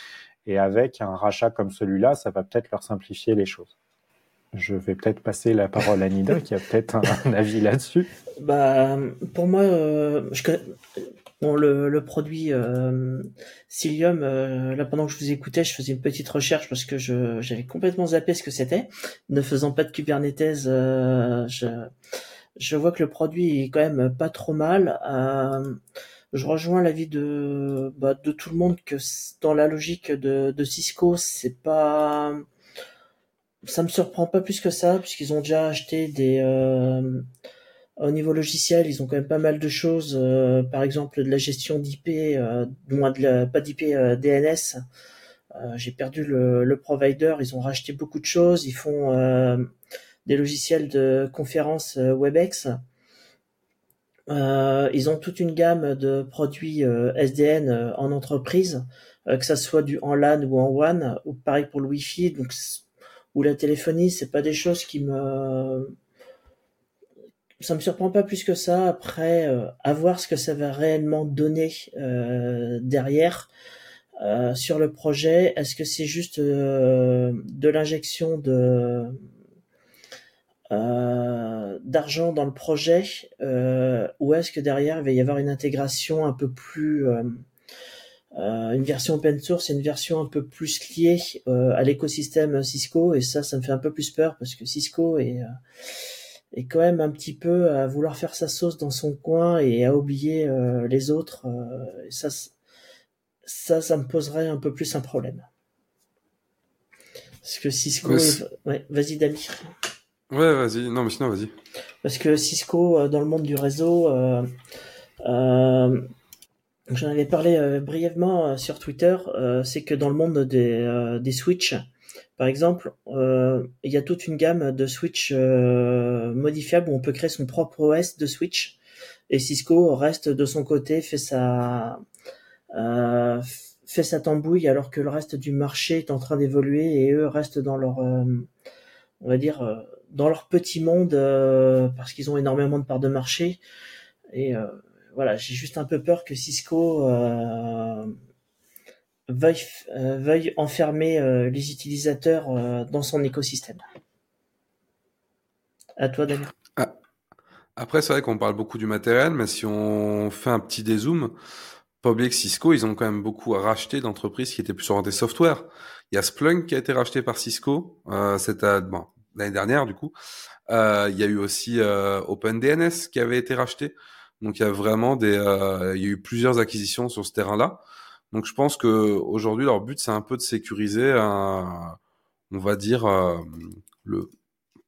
Et avec un rachat comme celui-là, ça va peut-être leur simplifier les choses. Je vais peut-être passer la parole à Nida qui a peut-être un, avis là-dessus. Bah, pour moi, euh, je, Bon, le, le produit euh, Cilium, euh, là pendant que je vous écoutais, je faisais une petite recherche parce que je j'avais complètement zappé ce que c'était. Ne faisant pas de Kubernetes, euh, je, je vois que le produit est quand même pas trop mal. Euh, je rejoins l'avis de bah, de tout le monde que dans la logique de, de Cisco, c'est pas ça me surprend pas plus que ça puisqu'ils ont déjà acheté des au niveau logiciel, ils ont quand même pas mal de choses, euh, par exemple de la gestion d'IP, euh, moins de la, pas d'IP euh, DNS. Euh, j'ai perdu le, le, provider, ils ont racheté beaucoup de choses, ils font des logiciels de conférence WebEx. ils ont toute une gamme de produits SDN en entreprise, que ça soit du en LAN ou en WAN, ou pareil pour le Wi-Fi, donc ou la téléphonie, c'est pas des choses qui me ça me surprend pas plus que ça. Après, euh, à ce que ça va réellement donner euh, derrière euh, sur le projet. Est-ce que c'est juste de l'injection d'argent dans le projet ou est-ce que derrière il va y avoir une intégration un peu plus une version open source et une version un peu plus liée à l'écosystème Cisco et ça ça me fait un peu plus peur parce que Cisco est et quand même un petit peu à vouloir faire sa sauce dans son coin et à oublier euh, les autres. Euh, ça, ça, ça me poserait un peu plus un problème. Parce que Cisco, ouais, vas-y Dami. Ouais, vas-y. Non, mais sinon, vas-y. Parce que Cisco, euh, dans le monde du réseau, euh, j'en avais parlé brièvement sur Twitter, c'est que dans le monde des, des switches, par exemple, euh, il y a toute une gamme de switch euh, modifiables où on peut créer son propre OS de switch. Et Cisco reste de son côté, fait sa euh, fait sa tambouille alors que le reste du marché est en train d'évoluer et eux restent dans leur on va dire dans leur petit monde parce qu'ils ont énormément de parts de marché. Et voilà, j'ai juste un peu peur que Cisco veuille, euh, veuille enfermer euh, les utilisateurs euh, dans son écosystème. À toi, Daniel. Ah. Après, c'est vrai qu'on parle beaucoup du matériel, mais si on fait un petit dézoom, pas oublier que Cisco, ils ont quand même beaucoup racheté d'entreprises qui étaient plus orientées software. Il y a Splunk qui a été racheté par Cisco, euh, l'année dernière du coup. Euh, il y a eu aussi euh, OpenDNS qui avait été racheté. Donc il y a vraiment des, euh, il y a eu plusieurs acquisitions sur ce terrain-là. Donc je pense que aujourd'hui leur but c'est un peu de sécuriser, un, on va dire euh, le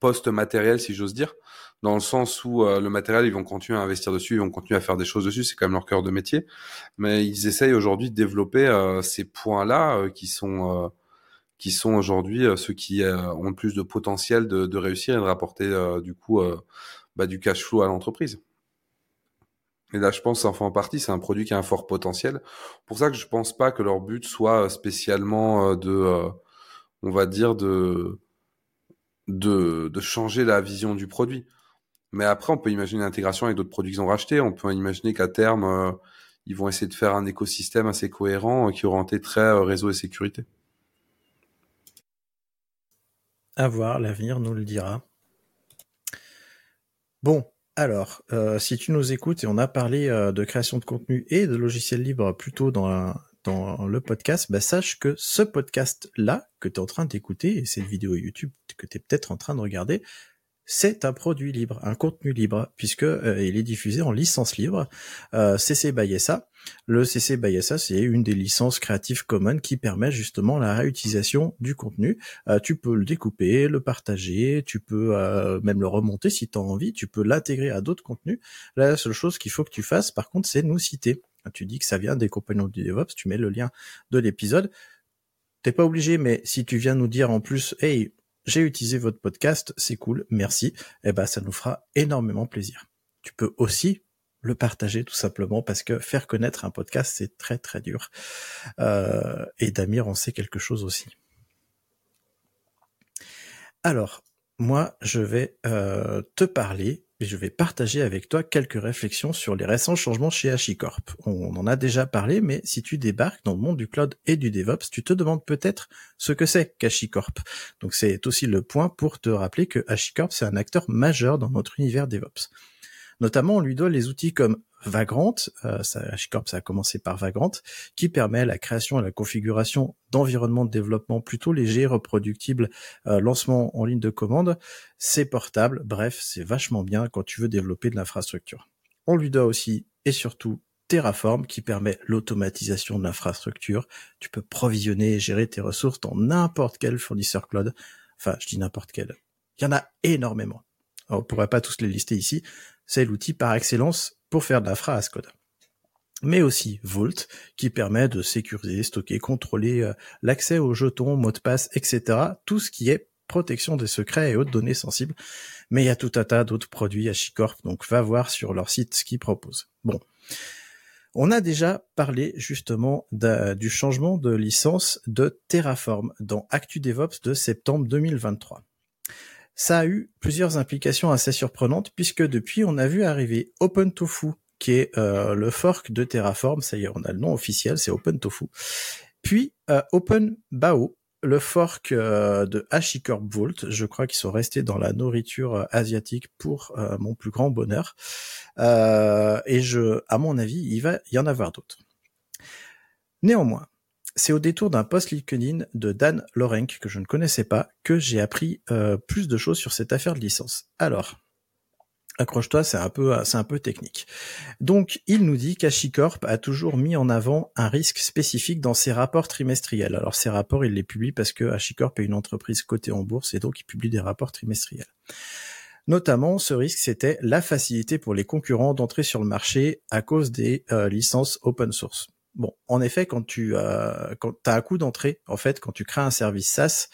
poste matériel si j'ose dire, dans le sens où euh, le matériel ils vont continuer à investir dessus, ils vont continuer à faire des choses dessus, c'est quand même leur cœur de métier, mais ils essayent aujourd'hui de développer euh, ces points-là qui sont qui sont aujourd'hui ceux qui ont le plus de potentiel de, de réussir et de rapporter du coup bah, du cash flow à l'entreprise. Et là, je pense, enfin, en partie, c'est un produit qui a un fort potentiel. Pour ça que je pense pas que leur but soit spécialement de, on va dire, de, de, changer la vision du produit. Mais après, on peut imaginer l'intégration avec d'autres produits qu'ils ont rachetés. On peut imaginer qu'à terme, euh, ils vont essayer de faire un écosystème assez cohérent euh, qui orienté très euh, réseau et sécurité. À voir, l'avenir nous le dira. Bon, alors, si tu nous écoutes et on a parlé de création de contenu et de logiciels libres dans la, dans le podcast, bah, sache que ce podcast-là que tu es en train d'écouter, et cette vidéo YouTube que tu es peut-être en train de regarder, c'est un produit libre, un contenu libre, puisque euh, il est diffusé en licence libre. Euh, CC by SA. Le CC by SA, c'est une des licences Creative Commons qui permet justement la réutilisation du contenu. Euh, tu peux le découper, le partager, tu peux même le remonter si tu as envie, tu peux l'intégrer à d'autres contenus. La seule chose qu'il faut que tu fasses, par contre, c'est nous citer. Tu dis que ça vient des compagnons du DevOps, tu mets le lien de l'épisode. T'es pas obligé, mais si tu viens nous dire en plus, hey, j'ai utilisé votre podcast, c'est cool, merci, eh ben ça nous fera énormément plaisir. Tu peux aussi le partager tout simplement parce que faire connaître un podcast c'est très très dur. Euh, et Damir en sait quelque chose aussi. Alors, moi je vais euh, te parler et je vais partager avec toi quelques réflexions sur les récents changements chez HashiCorp. On en a déjà parlé, mais si tu débarques dans le monde du cloud et du DevOps, tu te demandes peut-être ce que c'est qu'HashiCorp. Donc c'est aussi le point pour te rappeler que HashiCorp, c'est un acteur majeur dans notre univers DevOps. Notamment, on lui doit les outils comme Vagrant, euh, ça, a commencé par Vagrant, qui permet la création et la configuration d'environnements de développement plutôt légers, reproductibles, euh, lancement en ligne de commande, c'est portable, bref, c'est vachement bien quand tu veux développer de l'infrastructure. On lui doit aussi et surtout Terraform qui permet l'automatisation de l'infrastructure. Tu peux provisionner et gérer tes ressources dans n'importe quel fournisseur cloud. Enfin, je dis n'importe quel. Il y en a énormément. on pourrait pas tous les lister ici. C'est l'outil par excellence pour faire de l'infra as code. Mais aussi Vault, qui permet de sécuriser, stocker, contrôler euh, l'accès aux jetons, mots de passe, etc. Tout ce qui est protection des secrets et autres données sensibles. Mais il y a tout un tas d'autres produits HashiCorp, donc va voir sur leur site ce qu'ils proposent. Bon. On a déjà parlé justement du changement de licence de Terraform dans ActuDevOps de septembre 2023. Ça a eu plusieurs implications assez surprenantes puisque depuis on a vu arriver OpenTofu qui est euh, le fork de Terraform, ça y est, on a le nom officiel, c'est OpenTofu. Puis euh, OpenBao, le fork euh, de HashiCorp Vault, je crois qu'ils sont restés dans la nourriture asiatique pour mon plus grand bonheur. et je, à mon avis, il va y en avoir d'autres. Néanmoins, c'est au détour d'un post LinkedIn de Dan Lorenk, que je ne connaissais pas, que j'ai appris euh, plus de choses sur cette affaire de licence. Alors, accroche-toi, c'est un peu, technique. Donc, il nous dit qu'HashiCorp a toujours mis en avant un risque spécifique dans ses rapports trimestriels. Alors, ces rapports, il les publie parce que HashiCorp est une entreprise cotée en bourse et donc il publie des rapports trimestriels. Notamment, ce risque, c'était la facilité pour les concurrents d'entrer sur le marché à cause des euh, licences open source. Bon, en effet, quand tu euh, quand as un coût d'entrée, en fait, quand tu crées un service SaaS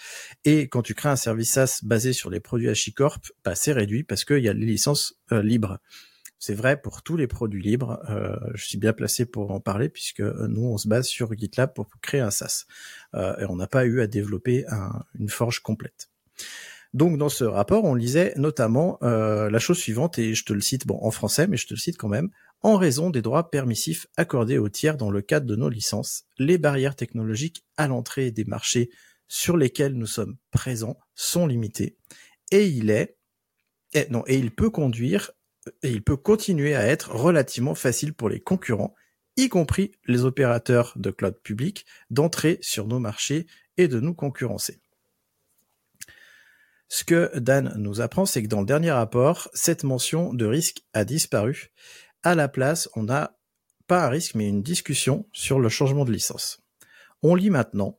et quand tu crées un service SaaS basé sur les produits HashiCorp, bah, c'est réduit parce qu'il y a les licences euh, libres. C'est vrai pour tous les produits libres. Euh, je suis bien placé pour en parler puisque nous, on se base sur GitLab pour créer un SaaS et on n'a pas eu à développer une forge complète. Donc dans ce rapport, on lisait notamment la chose suivante, et je te le cite bon en français, mais je te le cite quand même en raison des droits permissifs accordés aux tiers dans le cadre de nos licences, les barrières technologiques à l'entrée des marchés sur lesquels nous sommes présents sont limitées et il est et non et il peut conduire et il peut continuer à être relativement facile pour les concurrents y compris les opérateurs de cloud public, d'entrer sur nos marchés et de nous concurrencer. Ce que Dan nous apprend, c'est que dans le dernier rapport, cette mention de risque a disparu. À la place, on n'a pas un risque, mais une discussion sur le changement de licence. On lit maintenant.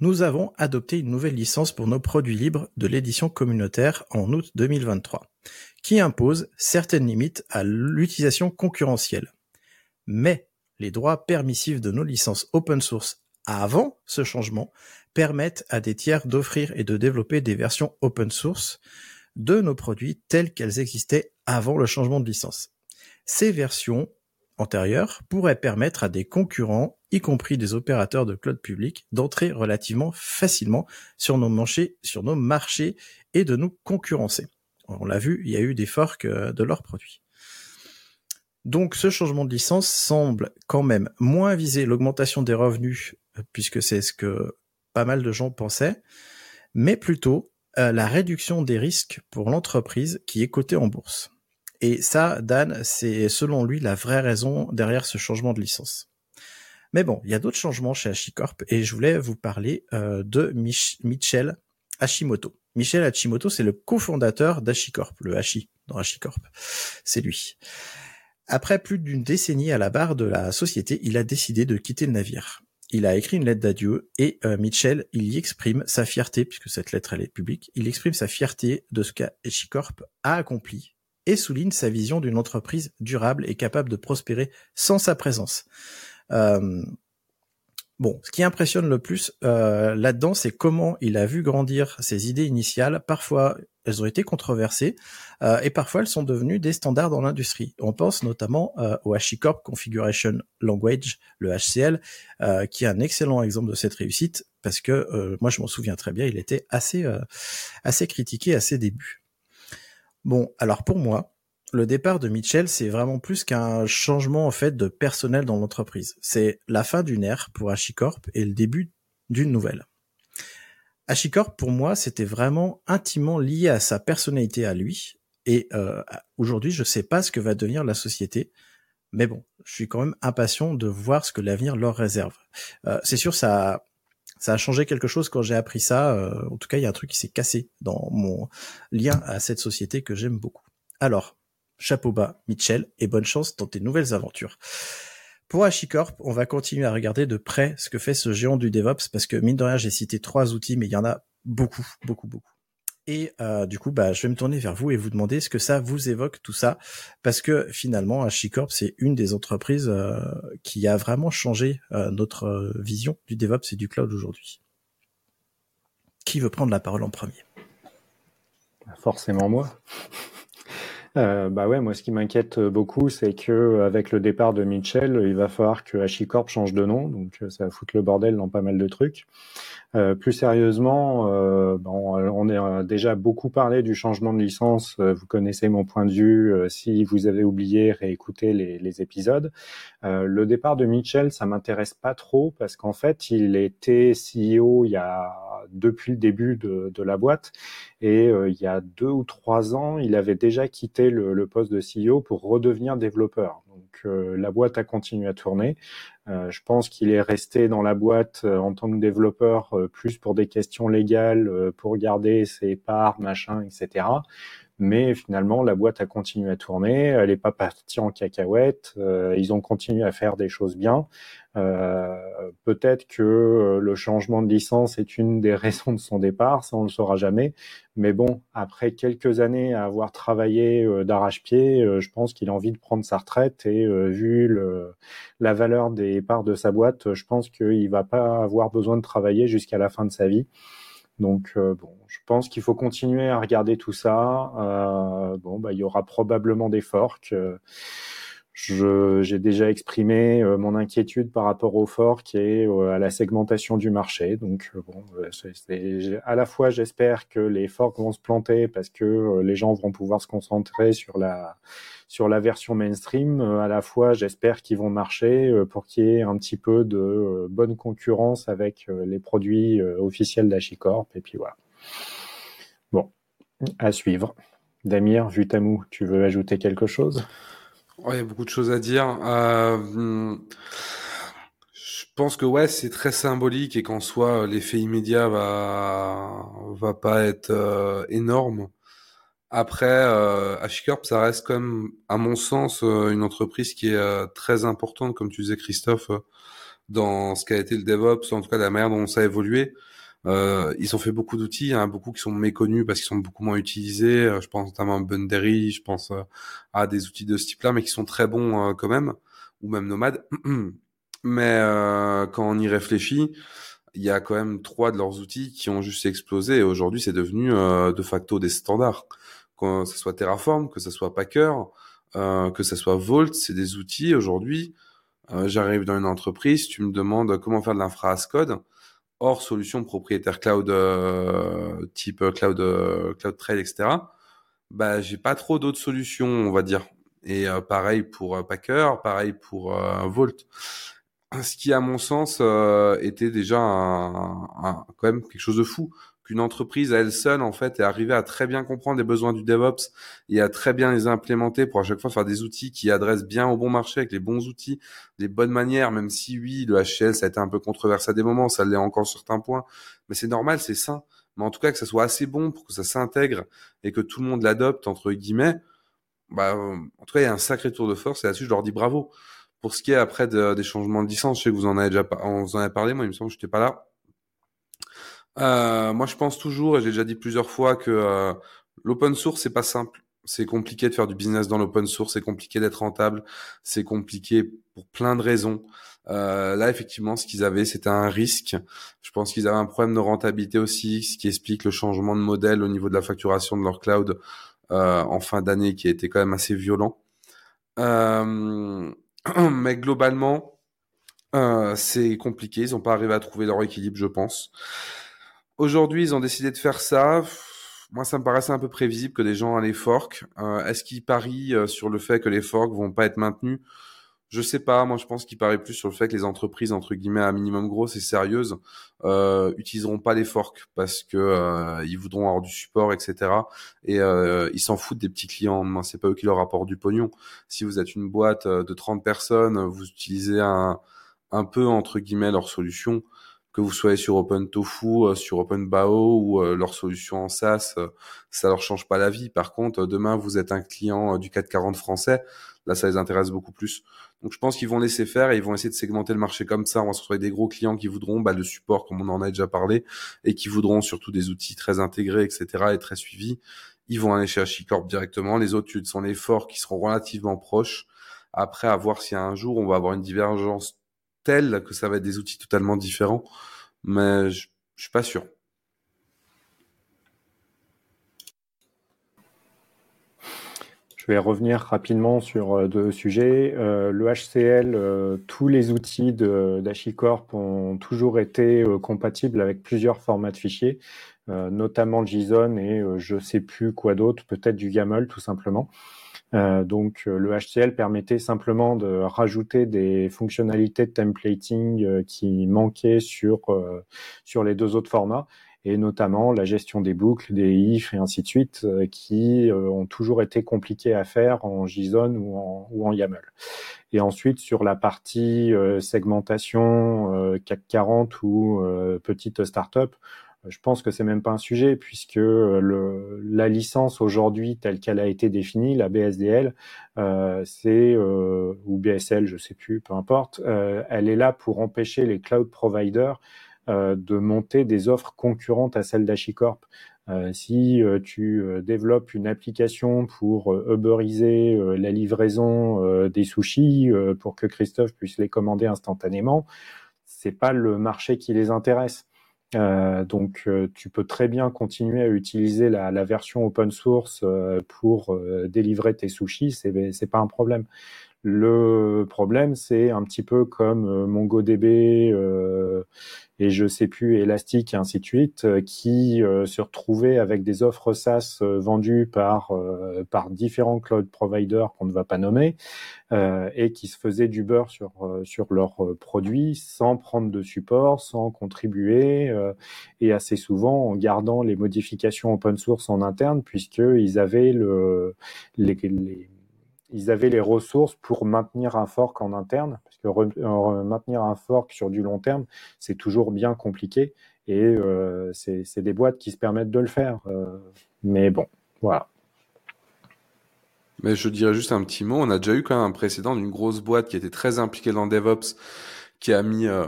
Nous avons adopté une nouvelle licence pour nos produits libres de l'édition communautaire en août 2023, qui impose certaines limites à l'utilisation concurrentielle. Mais les droits permissifs de nos licences open source avant ce changement permettent à des tiers d'offrir et de développer des versions open source de nos produits telles qu'elles existaient avant le changement de licence. Ces versions antérieures pourraient permettre à des concurrents, y compris des opérateurs de cloud public, d'entrer relativement facilement sur nos marchés, sur nos marchés et de nous concurrencer. On l'a vu, il y a eu des forks euh, de leurs produits. Donc ce changement de licence semble quand même moins viser l'augmentation des revenus, puisque c'est ce que pas mal de gens pensaient, mais plutôt euh, la réduction des risques pour l'entreprise qui est cotée en bourse. Et ça, Dan, c'est selon lui la vraie raison derrière ce changement de licence. Mais bon, il y a d'autres changements chez HashiCorp et je voulais vous parler euh, de Michel Hashimoto. Michel Hashimoto, c'est le cofondateur d'HashiCorp, le Hashi dans HashiCorp. C'est lui. Après plus d'une décennie à la barre de la société, il a décidé de quitter le navire il a écrit une lettre d'adieu et euh, Mitchell, il y exprime sa fierté, puisque cette lettre elle est publique, il exprime sa fierté de ce qu'HashiCorp a accompli et souligne sa vision d'une entreprise durable et capable de prospérer sans sa présence. Euh, Bon, ce qui impressionne le plus euh, là-dedans, c'est comment il a vu grandir ses idées initiales. Parfois, elles ont été controversées euh, et parfois elles sont devenues des standards dans l'industrie. On pense notamment euh, au HashiCorp Configuration Language, le HCL, qui est un excellent exemple de cette réussite parce que moi je m'en souviens très bien, il était assez assez critiqué à ses débuts. Bon, alors pour moi, le départ de Mitchell, c'est vraiment plus qu'un changement en fait de personnel dans l'entreprise. C'est la fin d'une ère pour HashiCorp et le début d'une nouvelle. HashiCorp, pour moi, c'était vraiment intimement lié à sa personnalité à lui. Et euh, aujourd'hui, je sais pas ce que va devenir la société. Mais bon, je suis quand même impatient de voir ce que l'avenir leur réserve. Euh, c'est sûr, ça, ça a changé quelque chose quand j'ai appris ça. Euh, en tout cas, il y a un truc qui s'est cassé dans mon lien à cette société que j'aime beaucoup. Alors, chapeau bas, Mitchell, et bonne chance dans tes nouvelles aventures. Pour HashiCorp, on va continuer à regarder de près ce que fait ce géant du DevOps, parce que mine de rien, j'ai cité trois outils, mais il y en a beaucoup, beaucoup, beaucoup. Et euh, du coup, bah, je vais me tourner vers vous et vous demander ce que ça vous évoque tout ça, parce que finalement, HashiCorp, c'est une des entreprises euh, qui a vraiment changé euh, notre vision du DevOps et du cloud aujourd'hui. Qui veut prendre la parole en premier? Forcément moi. Euh, bah ouais, moi ce qui m'inquiète euh, beaucoup, c'est que euh, avec le départ de Mitchell, il va falloir que HashiCorp change de nom, donc ça va foutre le bordel dans pas mal de trucs. Euh, plus sérieusement, euh, bon, on a déjà beaucoup parlé du changement de licence. Vous connaissez mon point de vue. Si vous avez oublié, réécoutez les, les épisodes. le départ de Mitchell, ça m'intéresse pas trop parce qu'en fait, il était CEO il y a depuis le début de, de la boîte et il y a deux ou trois ans, il avait déjà quitté le, le poste de CEO pour redevenir développeur. Donc la boîte a continué à tourner. Euh, je pense qu'il est resté dans la boîte euh, en tant que développeur euh, plus pour des questions légales, pour garder ses parts, machin, etc. Mais finalement, la boîte a continué à tourner. Elle n'est pas partie en cacahuète. ils ont continué à faire des choses bien. Peut-être que le changement de licence est une des raisons de son départ. Ça, on ne le saura jamais. Mais bon, après quelques années à avoir travaillé d'arrache-pied, je pense qu'il a envie de prendre sa retraite. Et vu le, la valeur des part de sa boîte, je pense qu'il va pas avoir besoin de travailler jusqu'à la fin de sa vie. Donc euh, bon, je pense qu'il faut continuer à regarder tout ça. Euh, bon, bah il y aura probablement des forks. J'ai déjà exprimé euh, mon inquiétude par rapport au fork et à la segmentation du marché. Donc bon, à la fois j'espère que les forks vont se planter parce que les gens vont pouvoir se concentrer sur la sur la version mainstream, euh, à la fois, j'espère qu'ils vont marcher euh, pour qu'il y ait un petit peu de euh, bonne concurrence avec les produits officiels d'Achicorp. Et puis voilà. Bon, à suivre. Damir, Vutamou, tu veux ajouter quelque chose? Il y a beaucoup de choses à dire. Euh, je pense que ouais, c'est très symbolique et qu'en soi, l'effet immédiat va va pas être euh, énorme. Après, euh, ça reste quand même, à mon sens, euh, une entreprise qui est très importante, comme tu disais, Christophe, dans ce qu'a été le DevOps, en tout cas la manière dont ça a évolué. Euh, ils ont fait beaucoup d'outils, a beaucoup qui sont méconnus parce qu'ils sont beaucoup moins utilisés. Je pense notamment à Bundery, je pense à des outils de ce type-là, mais qui sont très bons quand même, ou même Nomad. mais quand on y réfléchit, il y a quand même trois de leurs outils qui ont juste explosé et aujourd'hui c'est devenu de facto des standards que ce soit Terraform, que ce soit Packer, euh, que ce soit Vault, c'est des outils aujourd'hui. Euh, J'arrive dans une entreprise, tu me demandes comment faire de l'infra as code. Hors solution propriétaire cloud euh, type cloud euh, cloud trade, etc. Bah j'ai pas trop d'autres solutions, on va dire. Et euh, pareil pour Packer, pareil pour Vault. Ce qui, à mon sens, était déjà un, quand même quelque chose de fou qu'une entreprise à elle seule en fait est arrivée à très bien comprendre les besoins du DevOps et à très bien les implémenter pour à chaque fois faire des outils qui adressent bien au bon marché avec les bons outils, les bonnes manières, même si oui, le HCL ça a été un peu controversé à des moments, ça l'est encore sur certains points, mais c'est normal, c'est sain. Mais en tout cas que ça soit assez bon pour que ça s'intègre et que tout le monde l'adopte entre guillemets, bah en tout cas il y a un sacré tour de force et là-dessus je leur dis bravo. Pour ce qui est après des changements de licence, je sais que vous en avez déjà parlé, moi il me semble que j'étais pas là euh, moi, je pense toujours, et j'ai déjà dit plusieurs fois, que euh, l'open source, c'est pas simple. C'est compliqué de faire du business dans l'open source, c'est compliqué d'être rentable, c'est compliqué pour plein de raisons. Euh, là, effectivement, ce qu'ils avaient, c'était un risque. Je pense qu'ils avaient un problème de rentabilité aussi, ce qui explique le changement de modèle au niveau de la facturation de leur cloud euh, en fin d'année, qui a été quand même assez violent. Euh, mais globalement, euh, c'est compliqué. Ils n'ont pas arrivé à trouver leur équilibre, je pense. Aujourd'hui, ils ont décidé de faire ça. Moi, ça me paraissait un peu prévisible que des gens allaient fork. Euh, Est-ce qu'ils parient euh, sur le fait que les forks vont pas être maintenus? Je sais pas. Moi, je pense qu'ils parient plus sur le fait que les entreprises entre guillemets à minimum grosses et sérieuses euh, utiliseront pas les forks parce que euh, ils voudront avoir du support, etc. Et euh, ils s'en foutent des petits clients. C'est pas eux qui leur apportent du pognon. Si vous êtes une boîte euh, de 30 personnes, vous utilisez un un peu entre guillemets leur solution que vous soyez sur OpenTofu, euh, sur OpenBao ou euh, leur solution en SaaS, euh, ça leur change pas la vie. Par contre, demain, vous êtes un client du 440 français, là, ça les intéresse beaucoup plus. Donc, je pense qu'ils vont laisser faire et ils vont essayer de segmenter le marché comme ça. On va se retrouver des gros clients qui voudront bah, le support, comme on en a déjà parlé, et qui voudront surtout des outils très intégrés, etc., et très suivis. Ils vont aller chez HashiCorp directement. Les autres sont les forts qui seront relativement proches. Après, à voir si un jour on va avoir une divergence tel que ça va être des outils totalement différents, mais je, je suis pas sûr. Je vais revenir rapidement sur euh, deux sujets. Euh, le HCL, euh, tous les outils d'Achicorp ont toujours été compatibles avec plusieurs formats de fichiers, notamment JSON et je sais plus quoi d'autre, peut-être du YAML tout simplement. Euh, donc euh, le HCL permettait simplement de rajouter des fonctionnalités de templating euh, qui manquaient sur sur les deux autres formats et notamment la gestion des boucles, des ifs et ainsi de suite, qui ont toujours été compliquées à faire en JSON ou en, ou en YAML. Et ensuite, sur la partie segmentation CAC 40 ou petite startup, je pense que c'est même pas un sujet puisque euh, le, la licence aujourd'hui telle qu'elle a été définie, la BSDL, euh, c'est euh, ou BSL, je sais plus, peu importe, euh, elle est là pour empêcher les cloud providers euh, de monter des offres concurrentes à celles d'Achicorp. Euh, si tu développes une application pour uberiser la livraison des sushis pour que Christophe puisse les commander instantanément, c'est pas le marché qui les intéresse. Euh, donc, euh, tu peux très bien continuer à utiliser la, la version open source euh, pour euh, délivrer tes sushis, c'est c'est pas un problème. Le problème, c'est un petit peu comme euh, MongoDB euh, et je sais plus Elastic et ainsi de suite, euh, qui se retrouvaient avec des offres SaaS vendues par par différents cloud providers qu'on ne va pas nommer et qui se faisaient du beurre sur sur leurs produits sans prendre de support, sans contribuer et assez souvent en gardant les modifications open source en interne puisqu'ils avaient le les, les ils avaient les ressources pour maintenir un fork en interne, parce que maintenir un fork sur du long terme, c'est toujours bien compliqué, et euh, c'est des boîtes qui se permettent de le faire. Euh, mais bon, voilà. Mais je dirais juste un petit mot. On a déjà eu quand même un précédent d'une grosse boîte qui était très impliquée dans DevOps, qui a mis, euh,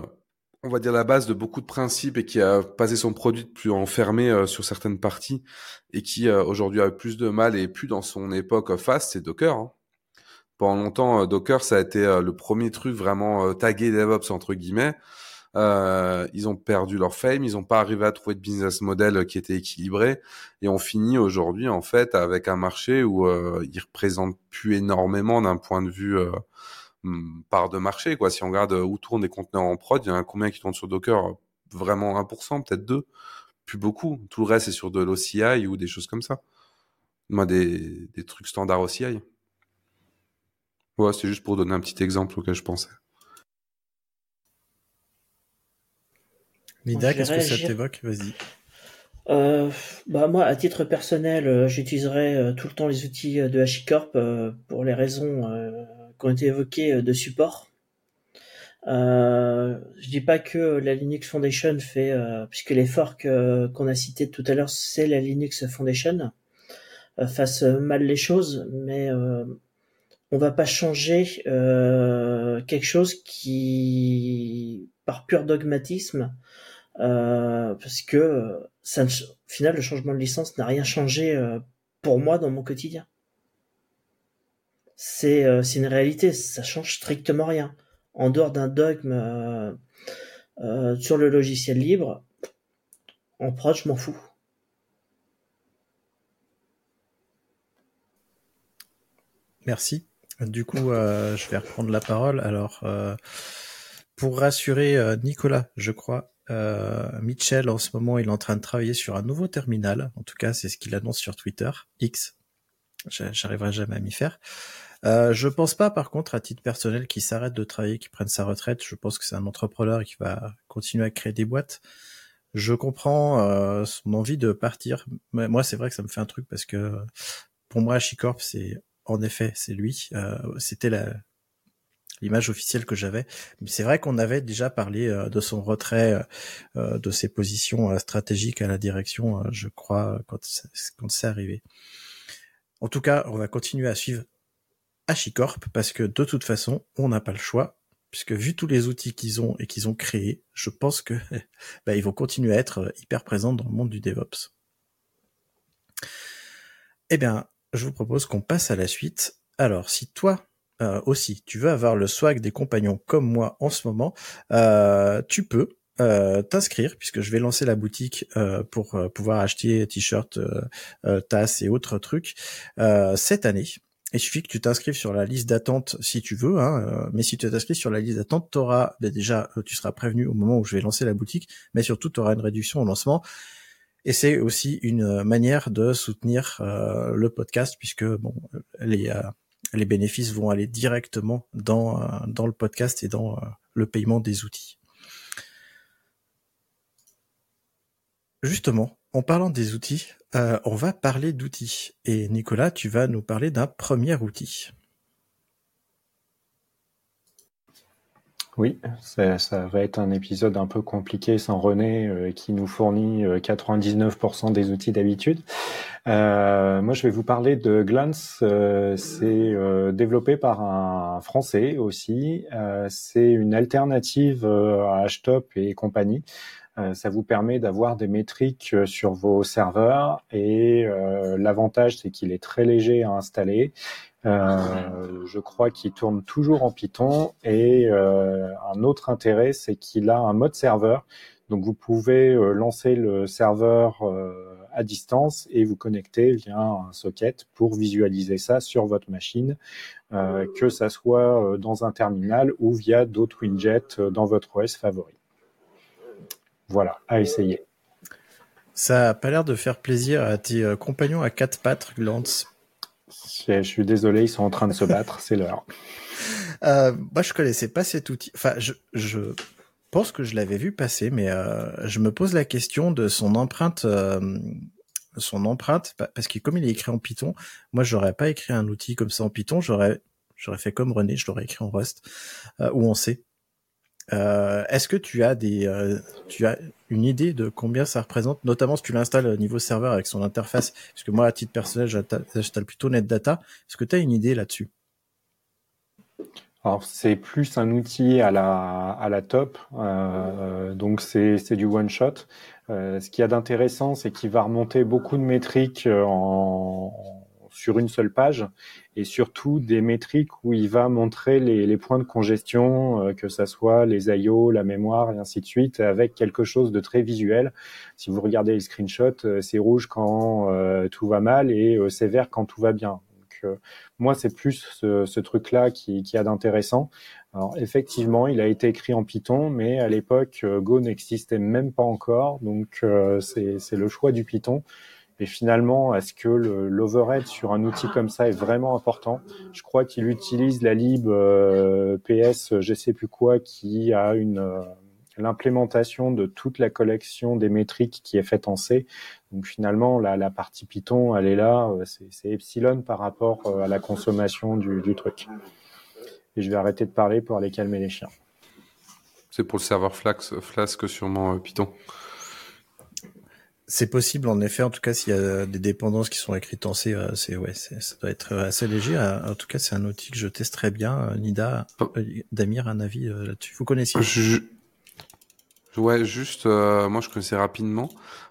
on va dire, la base de beaucoup de principes et qui a passé son produit plus enfermé euh, sur certaines parties et qui euh, aujourd'hui a plus de mal et plus dans son époque fast, c'est Docker. Hein. Pendant longtemps, Docker, ça a été le premier truc vraiment tagué DevOps entre guillemets. Euh, ils ont perdu leur fame, ils n'ont pas arrivé à trouver de business model qui était équilibré, et on finit aujourd'hui en fait avec un marché où euh, ils représentent plus énormément d'un point de vue euh, hmm, part de marché. Quoi. Si on regarde où tournent les conteneurs en prod, il y en a combien qui tournent sur Docker? Vraiment 1%, peut-être 2 Plus beaucoup. Tout le reste est sur de l'OCI ou des choses comme ça. Moi, des, des trucs standards OCI. Ouais, c'est juste pour donner un petit exemple auquel je pensais. Lida, qu'est-ce que ça t'évoque? Vas-y. Euh, bah moi, à titre personnel, euh, j'utiliserai euh, tout le temps les outils de HashiCorp pour les raisons qui ont été évoquées de support. je dis pas que la Linux Foundation fait, puisque les forks qu'on a cités tout à l'heure, c'est la Linux Foundation, fasse mal les choses, mais on va pas changer quelque chose qui, par pur dogmatisme, euh, parce que ça, au final, le changement de licence n'a rien changé euh, pour moi dans mon quotidien. C'est euh, une réalité, ça change strictement rien. En dehors d'un dogme euh, sur le logiciel libre, en prod, je m'en fous. Merci. Du coup, je vais reprendre la parole. Alors, pour rassurer Nicolas, je crois, euh, Mitchell, en ce moment, il est en train de travailler sur un nouveau terminal. En tout cas, c'est ce qu'il annonce sur Twitter. X. J'arriverai jamais à m'y faire. Euh, je pense pas, par contre, à titre personnel, qu'il s'arrête de travailler, qu'il prenne sa retraite. Je pense que c'est un entrepreneur qui va continuer à créer des boîtes. Je comprends euh, son envie de partir. Mais moi, c'est vrai que ça me fait un truc parce que pour moi, Chicorp, c'est en effet, c'est lui. Euh, C'était la, l'image officielle que j'avais. Mais c'est vrai qu'on avait déjà parlé euh, de son retrait, euh, de ses positions stratégiques à la direction, je crois, quand, quand c'est arrivé. En tout cas, on va continuer à suivre HashiCorp parce que de toute façon, on n'a pas le choix. Puisque vu tous les outils qu'ils ont et qu'ils ont créés, je pense que bah, ils vont continuer à être hyper présents dans le monde du DevOps. Eh bien, je vous propose qu'on passe à la suite. Alors, si toi, euh, aussi, tu veux avoir le swag des compagnons comme moi en ce moment, euh, tu peux euh, t'inscrire puisque je vais lancer la boutique pour pouvoir acheter t-shirts, tasses et autres trucs cette année. Il suffit que tu t'inscrives sur la liste d'attente si tu veux, hein, mais si tu t'inscris sur la liste d'attente, t'auras ben déjà, tu seras prévenu au moment où je vais lancer la boutique, mais surtout tu auras une réduction au lancement. Et c'est aussi une manière de soutenir le podcast puisque bon, les les bénéfices vont aller directement dans, euh, dans le podcast et dans euh, le paiement des outils. Justement, en parlant des outils, euh, on va parler d'outils. Et Nicolas, tu vas nous parler d'un premier outil. Oui, ça, va être un épisode un peu compliqué sans René euh, qui nous fournit 99% euh, des outils d'habitude. Euh, moi, je vais vous parler de Glance. c'est développé par un Français aussi. c'est une alternative à HTOP et compagnie. ça vous permet d'avoir des métriques sur vos serveurs et l'avantage c'est qu'il est très léger à installer euh, je crois qu'il tourne toujours en Python et euh, un autre intérêt, c'est qu'il a un mode serveur. Donc vous pouvez euh, lancer le serveur à distance et vous connecter via un socket pour visualiser ça sur votre machine, que ça soit dans un terminal ou via d'autres widgets dans votre OS favori. Voilà, à essayer. Ça a pas l'air de faire plaisir à tes compagnons à quatre pattes, Glance. Je, suis désolé, ils sont en train de se battre, c'est l'heure. Euh, moi, je connaissais pas cet outil. Enfin, je, je pense que je l'avais vu passer, mais euh, je me pose la question de son empreinte euh, son empreinte, parce que comme il est écrit en Python, moi j'aurais pas écrit un outil comme ça en Python, j'aurais j'aurais fait comme René, je l'aurais écrit en Rust euh, ou en C. Euh, Est-ce que tu as des, euh, tu as une idée de combien ça représente, notamment si tu l'installes au niveau serveur avec son interface, parce que moi à titre personnel j'installe plutôt NetData. Est-ce que tu as une idée là-dessus? Alors c'est plus un outil à la, à la top, euh, donc c'est du one shot. Ce qu'il y a d'intéressant, c'est qu'il va remonter beaucoup de métriques en, sur une seule page et surtout des métriques où il va montrer les, les points de congestion, que ça soit les IO, la mémoire et ainsi de suite, avec quelque chose de très visuel. Si vous regardez les screenshots, c'est rouge quand tout va mal et c'est vert quand tout va bien. Donc, moi, c'est plus ce, truc-là qui, qui a d'intéressant. Alors, effectivement, il a été écrit en Python, mais à l'époque, euh, Go n'existait même pas encore. Donc, euh, c'est le choix du Python. Et finalement, est-ce que l'overhead sur un outil comme ça est vraiment important? Je crois qu'il utilise la lib euh, PS, je sais plus quoi, qui a une l'implémentation de toute la collection des métriques qui est faite en C. Donc finalement, la, la partie Python, elle est là, euh, c'est epsilon par rapport euh, à la consommation du, du, truc. Et je vais arrêter de parler pour aller calmer les chiens. C'est pour le serveur Flask, Flask sûrement euh, Python. C'est possible en effet, en tout cas s'il y a des dépendances qui sont écrites en C, c'est ouais, ça doit être assez léger. En tout cas, c'est un outil que je teste très bien. Nida, oh. Damir, un avis là-dessus? Vous connaissez Ouais, juste, euh, moi je connaissais rapidement.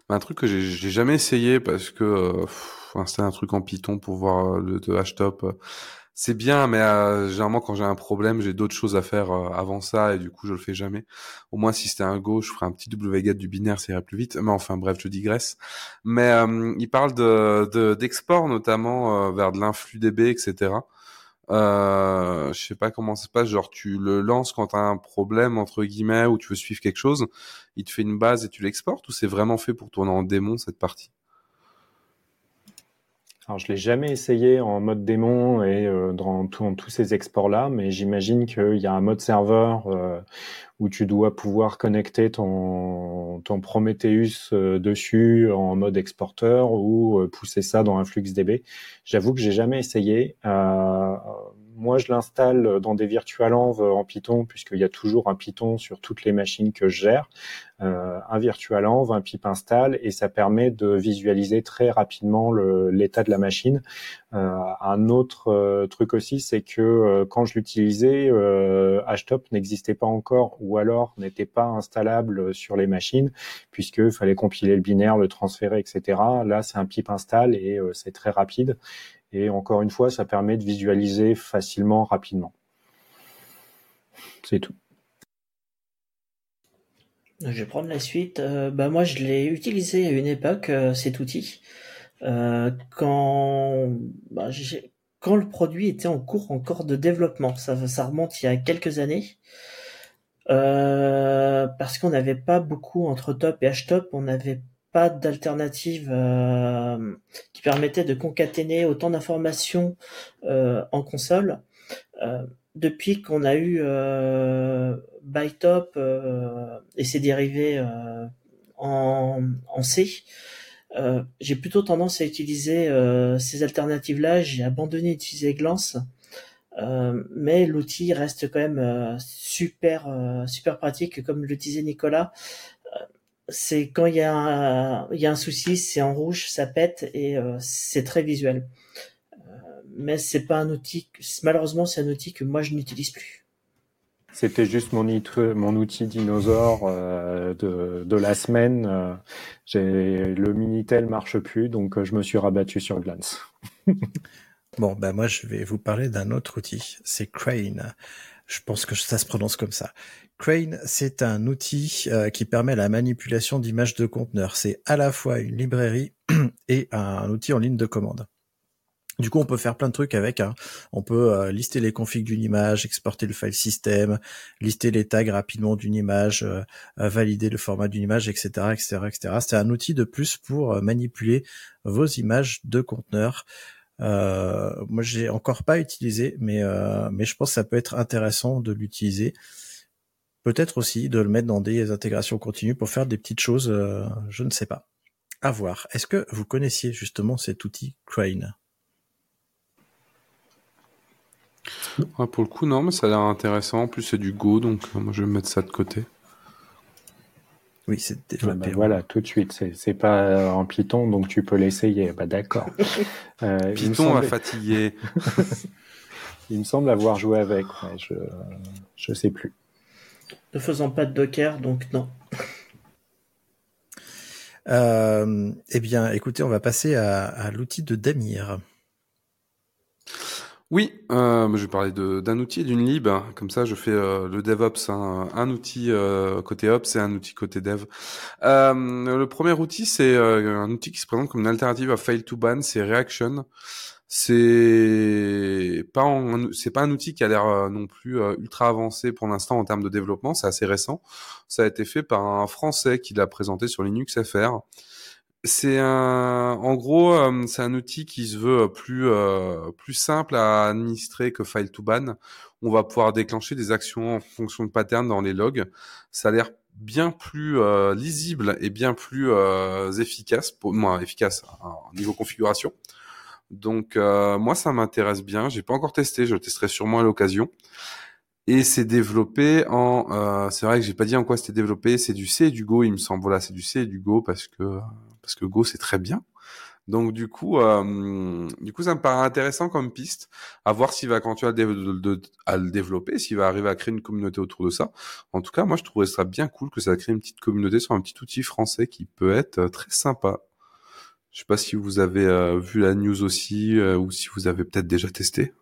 un truc que j'ai jamais essayé parce que euh, installer un truc en Python pour voir euh, le de HTOP, euh, c'est bien, mais généralement quand j'ai un problème, j'ai d'autres choses à faire avant ça et du coup je le fais jamais. Au moins si c'était un Go, je ferais un petit wget du binaire, ça irait plus vite. Mais enfin bref, je digresse. Mais il parle de d'export notamment vers de l'influx DB, etc. Euh, je sais pas comment ça se passe, genre tu le lances quand tu as un problème entre guillemets ou tu veux suivre quelque chose, il te fait une base et tu l'exportes ou c'est vraiment fait pour tourner en démon cette partie? Alors je l'ai jamais essayé en mode démon et euh, dans, tous ces exports là, mais j'imagine qu'il y a un mode serveur euh, où tu dois pouvoir connecter ton, ton Prometheus euh, dessus en mode exporteur ou pousser ça dans un FluxDB. J'avoue que j'ai jamais essayé moi, je l'installe dans des virtualenv en Python, puisqu'il y a toujours un Python sur toutes les machines que je gère. Euh, un virtualenv, un pip install, et ça permet de visualiser très rapidement l'état de la machine. Euh, un autre euh, truc aussi, c'est que euh, quand je l'utilisais, HTOP n'existait pas encore, ou alors n'était pas installable sur les machines, puisqu'il fallait compiler le binaire, le transférer, etc. Là, c'est un pip install et c'est très rapide. Et encore une fois, ça permet de visualiser facilement, rapidement. C'est tout. Je vais prendre la suite. Euh, bah moi, je l'ai utilisé à une époque, euh, cet outil, euh, quand, bah, quand le produit était en cours encore de développement. Ça, ça remonte il y a quelques années. parce qu'on n'avait pas beaucoup entre top et htop, on n'avait pas euh, qui permettait de concaténer autant d'informations euh, en console. Euh, depuis qu'on a eu ByTop et ses dérivés en, en, C, j'ai plutôt tendance à utiliser ces alternatives-là. J'ai abandonné d'utiliser Glance. mais l'outil reste quand même super super pratique comme le disait Nicolas c'est quand il y, a un, il y a un souci, c'est en rouge, ça pète et euh, c'est très visuel. Euh, mais c'est pas un outil, malheureusement, c'est un outil que moi je n'utilise plus. C'était juste mon, mon outil dinosaure euh, de, de, la semaine. le Minitel marche plus, donc je me suis rabattu sur Glance. bon, ben moi je vais vous parler d'un autre outil, c'est Crane. Je pense que ça se prononce comme ça. Crane, c'est un outil euh, qui permet la manipulation d'images de conteneurs. C'est à la fois une librairie et un outil en ligne de commande. Du coup, on peut faire plein de trucs avec. Hein. On peut euh, lister les configs d'une image, exporter le file system, lister les tags rapidement d'une image, euh, valider le format d'une image, etc., etc., etc. C'est un outil de plus pour manipuler vos images de conteneurs. Moi, j'ai encore pas utilisé, mais mais je pense que ça peut être intéressant de l'utiliser. Peut-être aussi de le mettre dans des intégrations continues pour faire des petites choses, euh, je ne sais pas. À voir. Est-ce que vous connaissiez justement cet outil Crane? Pour le coup, non, mais ça a l'air intéressant. En plus, c'est du Go, donc euh, moi, je vais mettre ça de côté. Oui, c'est ah bah voilà, tout de suite. C'est pas en Python, donc tu peux l'essayer. Bah d'accord. Euh, Python va fatiguer. il me semble avoir joué avec, mais je je sais plus. Ne faisant pas de Docker, donc non. Euh, eh bien, écoutez, on va passer à, à l'outil de Damir. Oui, euh, je vais parler d'un outil et d'une lib. Comme ça, je fais euh, le DevOps, hein. un outil euh, côté Ops et un outil côté Dev. Euh, le premier outil, c'est un outil qui se présente comme une alternative à Fail to Ban, c'est Reaction. C'est pas pas un outil qui a l'air non plus ultra avancé pour l'instant en termes de développement. C'est assez récent. Ça a été fait par un Français qui l'a présenté sur Linux FR. C'est un, en gros, euh, c'est un outil qui se veut plus euh, plus simple à administrer que File to Ban. On va pouvoir déclencher des actions en fonction de patterns dans les logs. Ça a l'air bien plus euh, lisible et bien plus efficace, pour moi efficace au niveau configuration. Donc moi ça m'intéresse bien. J'ai pas encore testé, je le testerai sûrement à l'occasion. Et c'est développé en, c'est vrai que j'ai pas dit en quoi c'était développé. C'est du C et du Go, il me semble. Voilà, c'est du C et du Go parce que parce que Go c'est très bien. Donc du coup, euh, du coup, ça me paraît intéressant comme piste, à voir s'il va continuer à, le développer, s'il va arriver à créer une communauté autour de ça. En tout cas, moi, je trouverais ça bien cool que ça crée une petite communauté sur un petit outil français qui peut être euh, très sympa. Je sais pas si vous avez euh, vu la news aussi ou si vous avez peut-être déjà testé.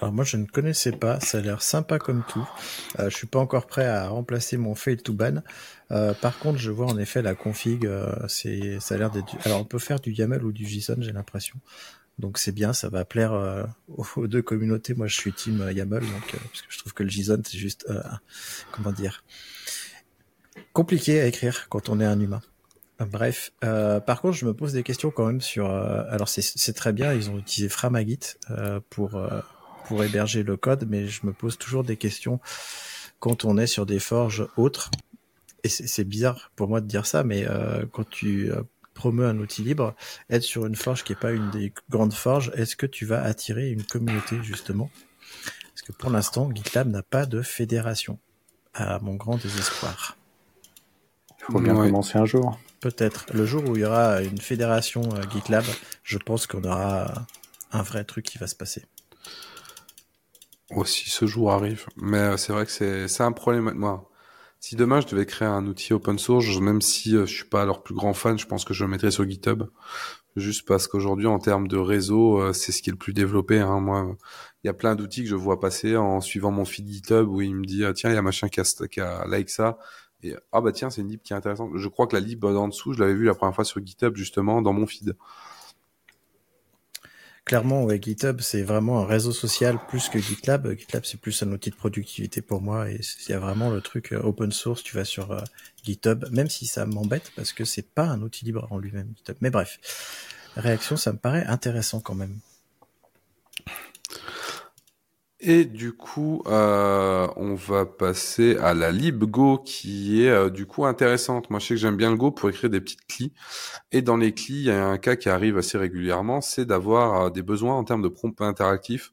Alors moi je ne connaissais pas, ça a l'air sympa comme tout. Euh, je suis pas encore prêt à remplacer mon fail to ban. Euh, par contre, je vois en effet la config, euh, c'est ça a l'air d'être. Alors on peut faire du YAML ou du JSON, j'ai l'impression. Donc c'est bien, ça va plaire euh, aux deux communautés. Moi je suis team YAML, donc parce que je trouve que le JSON c'est juste comment dire compliqué à écrire quand on est un humain. Bref, par contre, je me pose des questions quand même sur. alors c'est très bien, ils ont utilisé Framagit pour pour héberger le code, mais je me pose toujours des questions quand on est sur des forges autres. Et c'est bizarre pour moi de dire ça, mais euh, quand tu euh, promeus un outil libre, être sur une forge qui n'est pas une des grandes forges, est-ce que tu vas attirer une communauté justement? Parce que pour l'instant, GitLab n'a pas de fédération, à mon grand désespoir. Il faut bien commencer un jour. Peut-être. Le jour où il y aura une fédération euh, GitLab, je pense qu'on aura un vrai truc qui va se passer. Aussi, ce jour arrive. Mais euh, c'est vrai que c'est un problème. Moi, si demain je devais créer un outil open source, même si euh, je suis pas leur plus grand fan, je pense que je le mettrais sur GitHub. Juste parce qu'aujourd'hui, en termes de réseau, euh, c'est ce qui est le plus développé. Hein. Moi, il y a plein d'outils que je vois passer en suivant mon feed GitHub où il me dit ah, tiens, il y a machin qui a, qui a like ça. Et ah bah tiens, c'est une lib qui est intéressante. Je crois que la lib en dessous, je l'avais vu la première fois sur GitHub justement dans mon feed clairement, ouais, GitHub, c'est vraiment un réseau social plus que GitLab. GitLab, c'est plus un outil de productivité pour moi et il y a vraiment le truc euh, open source. Tu vas sur euh, GitHub, même si ça m'embête parce que c'est pas un outil libre en lui-même, GitHub. Mais bref, réaction, ça me paraît intéressant quand même. Et du coup, euh, on va passer à la libgo qui est euh, du coup intéressante. Moi, je sais que j'aime bien le Go pour écrire des petites clis. Et dans les clis, il y a un cas qui arrive assez régulièrement, c'est d'avoir euh, des besoins en termes de prompt interactif.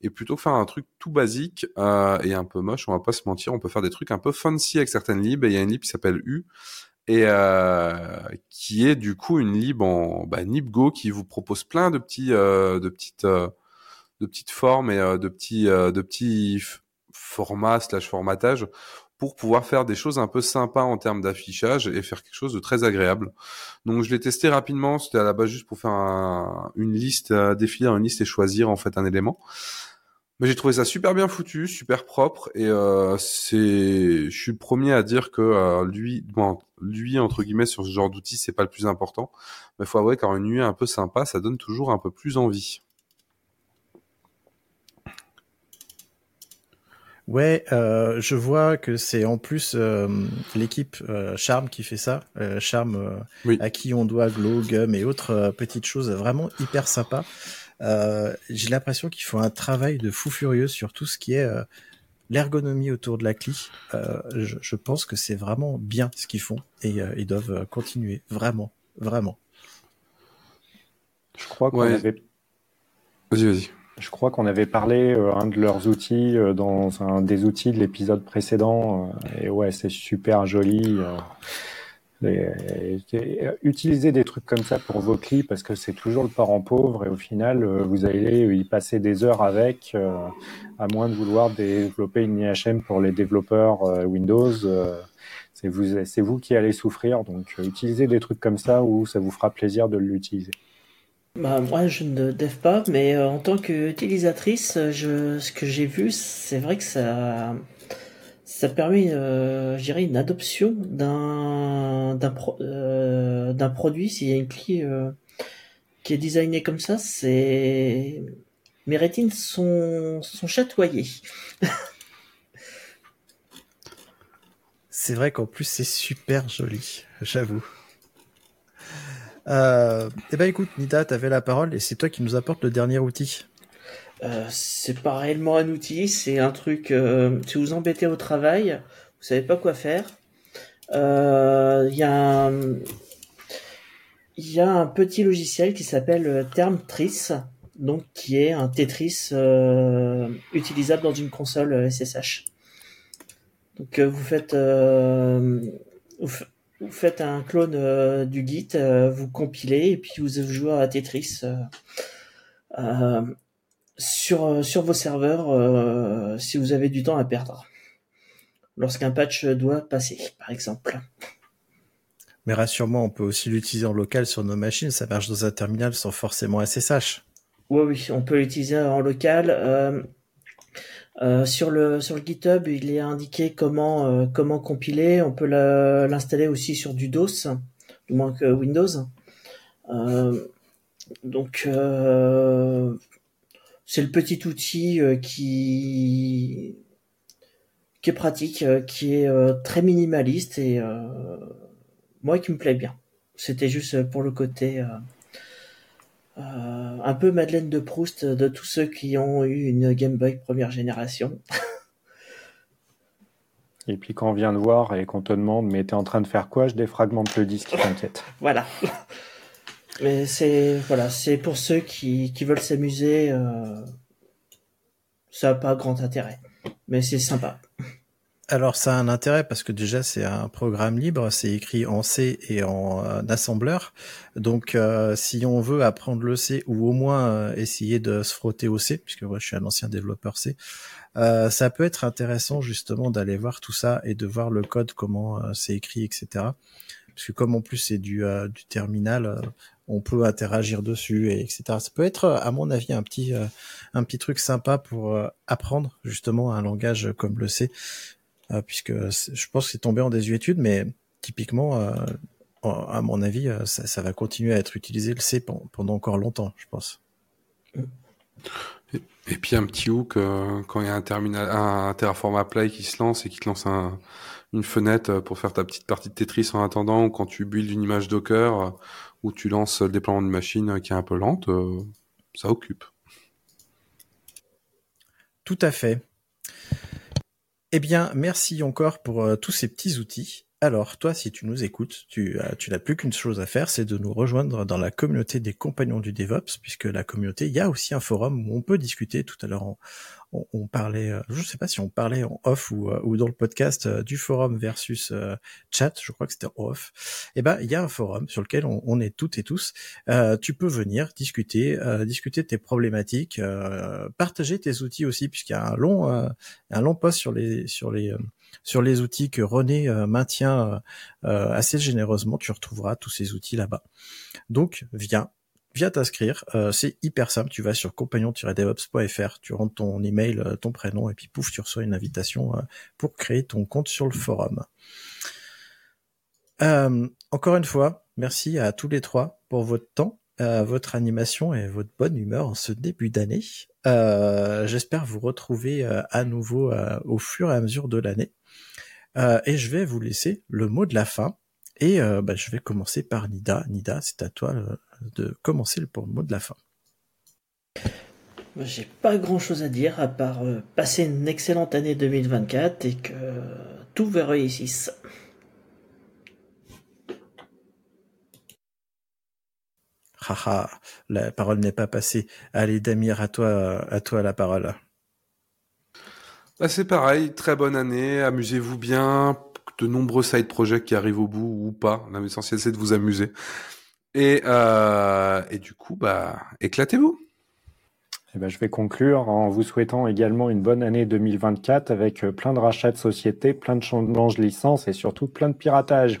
Et plutôt que faire un truc tout basique et un peu moche, on va pas se mentir, on peut faire des trucs un peu fancy avec certaines libs. Et il y a une lib qui s'appelle U et qui est du coup une lib en bah, libgo qui vous propose plein de petits, de petites de petites formes et euh, de petits euh, de petits formats slash formatage pour pouvoir faire des choses un peu sympas en termes d'affichage et faire quelque chose de très agréable. Donc je l'ai testé rapidement, c'était à la base juste pour faire une liste, euh, définir une liste et choisir en fait un élément. Mais j'ai trouvé ça super bien foutu, super propre et c'est, je suis le premier à dire que lui, lui entre guillemets sur ce genre d'outil c'est pas le plus important, mais faut avouer qu'en une nuit un peu sympa, ça donne toujours un peu plus envie. Ouais, euh, je vois que c'est en plus euh, l'équipe euh, Charm qui fait ça. Euh, Charm, à qui on doit Glow, Gum et autres petites choses vraiment hyper sympas. J'ai l'impression qu'ils font un travail de fou furieux sur tout ce qui est l'ergonomie autour de la euh, je, je, pense que c'est vraiment bien ce qu'ils font et euh, ils doivent continuer, vraiment, vraiment. Je crois qu'on avait. Vas-y, vas-y. Je crois qu'on avait parlé euh, un de leurs outils euh, dans un des outils de l'épisode précédent. Euh, et ouais, c'est super joli. utiliser des trucs comme ça pour vos clips parce que c'est toujours le parent pauvre et au final vous allez y passer des heures avec à moins de vouloir développer une IHM pour les développeurs Windows c'est vous vous qui allez souffrir donc utilisez des trucs comme ça où ça vous fera plaisir de l'utiliser bah, moi, je ne dev pas, mais euh, en tant qu'utilisatrice, je, ce que j'ai vu, c'est vrai que ça, permet, euh, je une adoption d'un d'un euh, d'un produit. S'il y a une clé euh, qui est designée comme ça, c'est mes rétines sont chatoyées. c'est vrai qu'en plus c'est super joli, j'avoue. Euh, eh ben écoute, Nida, t'avais la parole et c'est toi qui nous apporte le dernier outil. Euh, c'est pas réellement un outil, c'est un truc. Euh, si vous embêtez au travail, vous savez pas quoi faire. Il euh, y a un, y a un petit logiciel qui s'appelle Termtris, donc qui est un Tetris euh, utilisable dans une console SSH. Donc vous faites, vous, vous faites un clone euh, du Git, euh, vous compilez et puis vous jouez à Tetris euh, sur sur vos serveurs si vous avez du temps à perdre. Lorsqu'un patch doit passer, par exemple. Mais rassure-moi, on peut aussi l'utiliser en local sur nos machines. Ça marche dans un terminal sans forcément SSH. Oui, oui, on peut l'utiliser en local. Euh, sur le GitHub, il est indiqué comment euh, compiler. On peut l'installer aussi sur du DOS, du moins Windows. Euh, donc c'est le petit outil qui qui est pratique, qui est très minimaliste et moi qui me plaît bien. C'était juste pour le côté un peu Madeleine de Proust de tous ceux qui ont eu une Game Boy première génération. Et puis quand on vient de voir et qu'on te demande mais t'es en train de faire quoi, je défragmente le disque, t'inquiète. voilà. Mais c'est voilà, c'est pour ceux qui, qui veulent s'amuser. Euh, ça n'a pas grand intérêt, mais c'est sympa. Alors ça a un intérêt parce que déjà c'est un programme libre, c'est écrit en C et en euh, assembleur. Donc euh, si on veut apprendre le C ou au moins euh, essayer de se frotter au C, puisque moi je suis un ancien développeur C, ça peut être intéressant justement d'aller voir tout ça et de voir le code comment c'est écrit, etc. Parce que comme en plus c'est du, du terminal, on peut interagir dessus et etc. Ça peut être à mon avis un petit un petit truc sympa pour apprendre justement un langage comme le C puisque je pense que c'est tombé en désuétude, mais typiquement, euh, à mon avis, euh, ça, ça, va continuer à être utilisé le C pendant encore longtemps, je pense. Et, puis un petit hook quand il y a un terminal, un Terraform Apply qui se lance et qui te lance un, une fenêtre pour faire ta petite partie de Tetris en attendant, ou quand tu builds une image Docker, ou tu lances le déploiement d'une machine qui est un peu lente, ça occupe. Tout à fait. Eh bien, merci encore pour euh, tous ces petits outils. Alors, toi, si tu nous écoutes, tu, euh, tu n'as plus qu'une chose à faire, c'est de nous rejoindre dans la communauté des compagnons du DevOps, puisque la communauté, il y a aussi un forum où on peut discuter. Tout à l'heure, on, parlait, euh, je ne sais pas si on parlait en off ou, euh, dans le podcast du forum versus chat, je crois que c'était off. Eh ben, il y a un forum sur lequel on, est toutes et tous. tu peux venir discuter, discuter de tes problématiques, partager tes outils aussi, puisqu'il y a un long, un long post sur les sur les sur les outils que René maintient assez généreusement. Tu retrouveras tous ces outils là-bas. Donc, viens, viens t'inscrire. Euh, c'est hyper simple. Tu vas sur compagnon-devops.fr, tu rentres ton email, euh, ton prénom, et puis pouf, tu reçois une invitation euh, pour créer ton compte sur le forum. encore une fois, merci à tous les trois pour votre temps, votre animation et votre bonne humeur en ce début d'année. J'espère vous retrouver à nouveau au fur et à mesure de l'année. et je vais vous laisser le mot de la fin. Et bah, je vais commencer par Nida. Nida, c'est à toi de commencer le mot de la fin. J'ai pas grand chose à dire à part euh, passer une excellente année 2024 et que tout vous réussisse. Haha, la parole n'est pas passée. Allez, Damir, à toi, à toi la parole. Bah, c'est pareil, très bonne année, amusez-vous bien, de nombreux side projects qui arrivent au bout ou pas. L'essentiel c'est de vous amuser. Et, euh, et du coup, bah, éclatez-vous. Eh ben, je vais conclure en vous souhaitant également une bonne année 2024 avec euh, plein de rachats de sociétés, plein de changements de licence et surtout plein de piratage.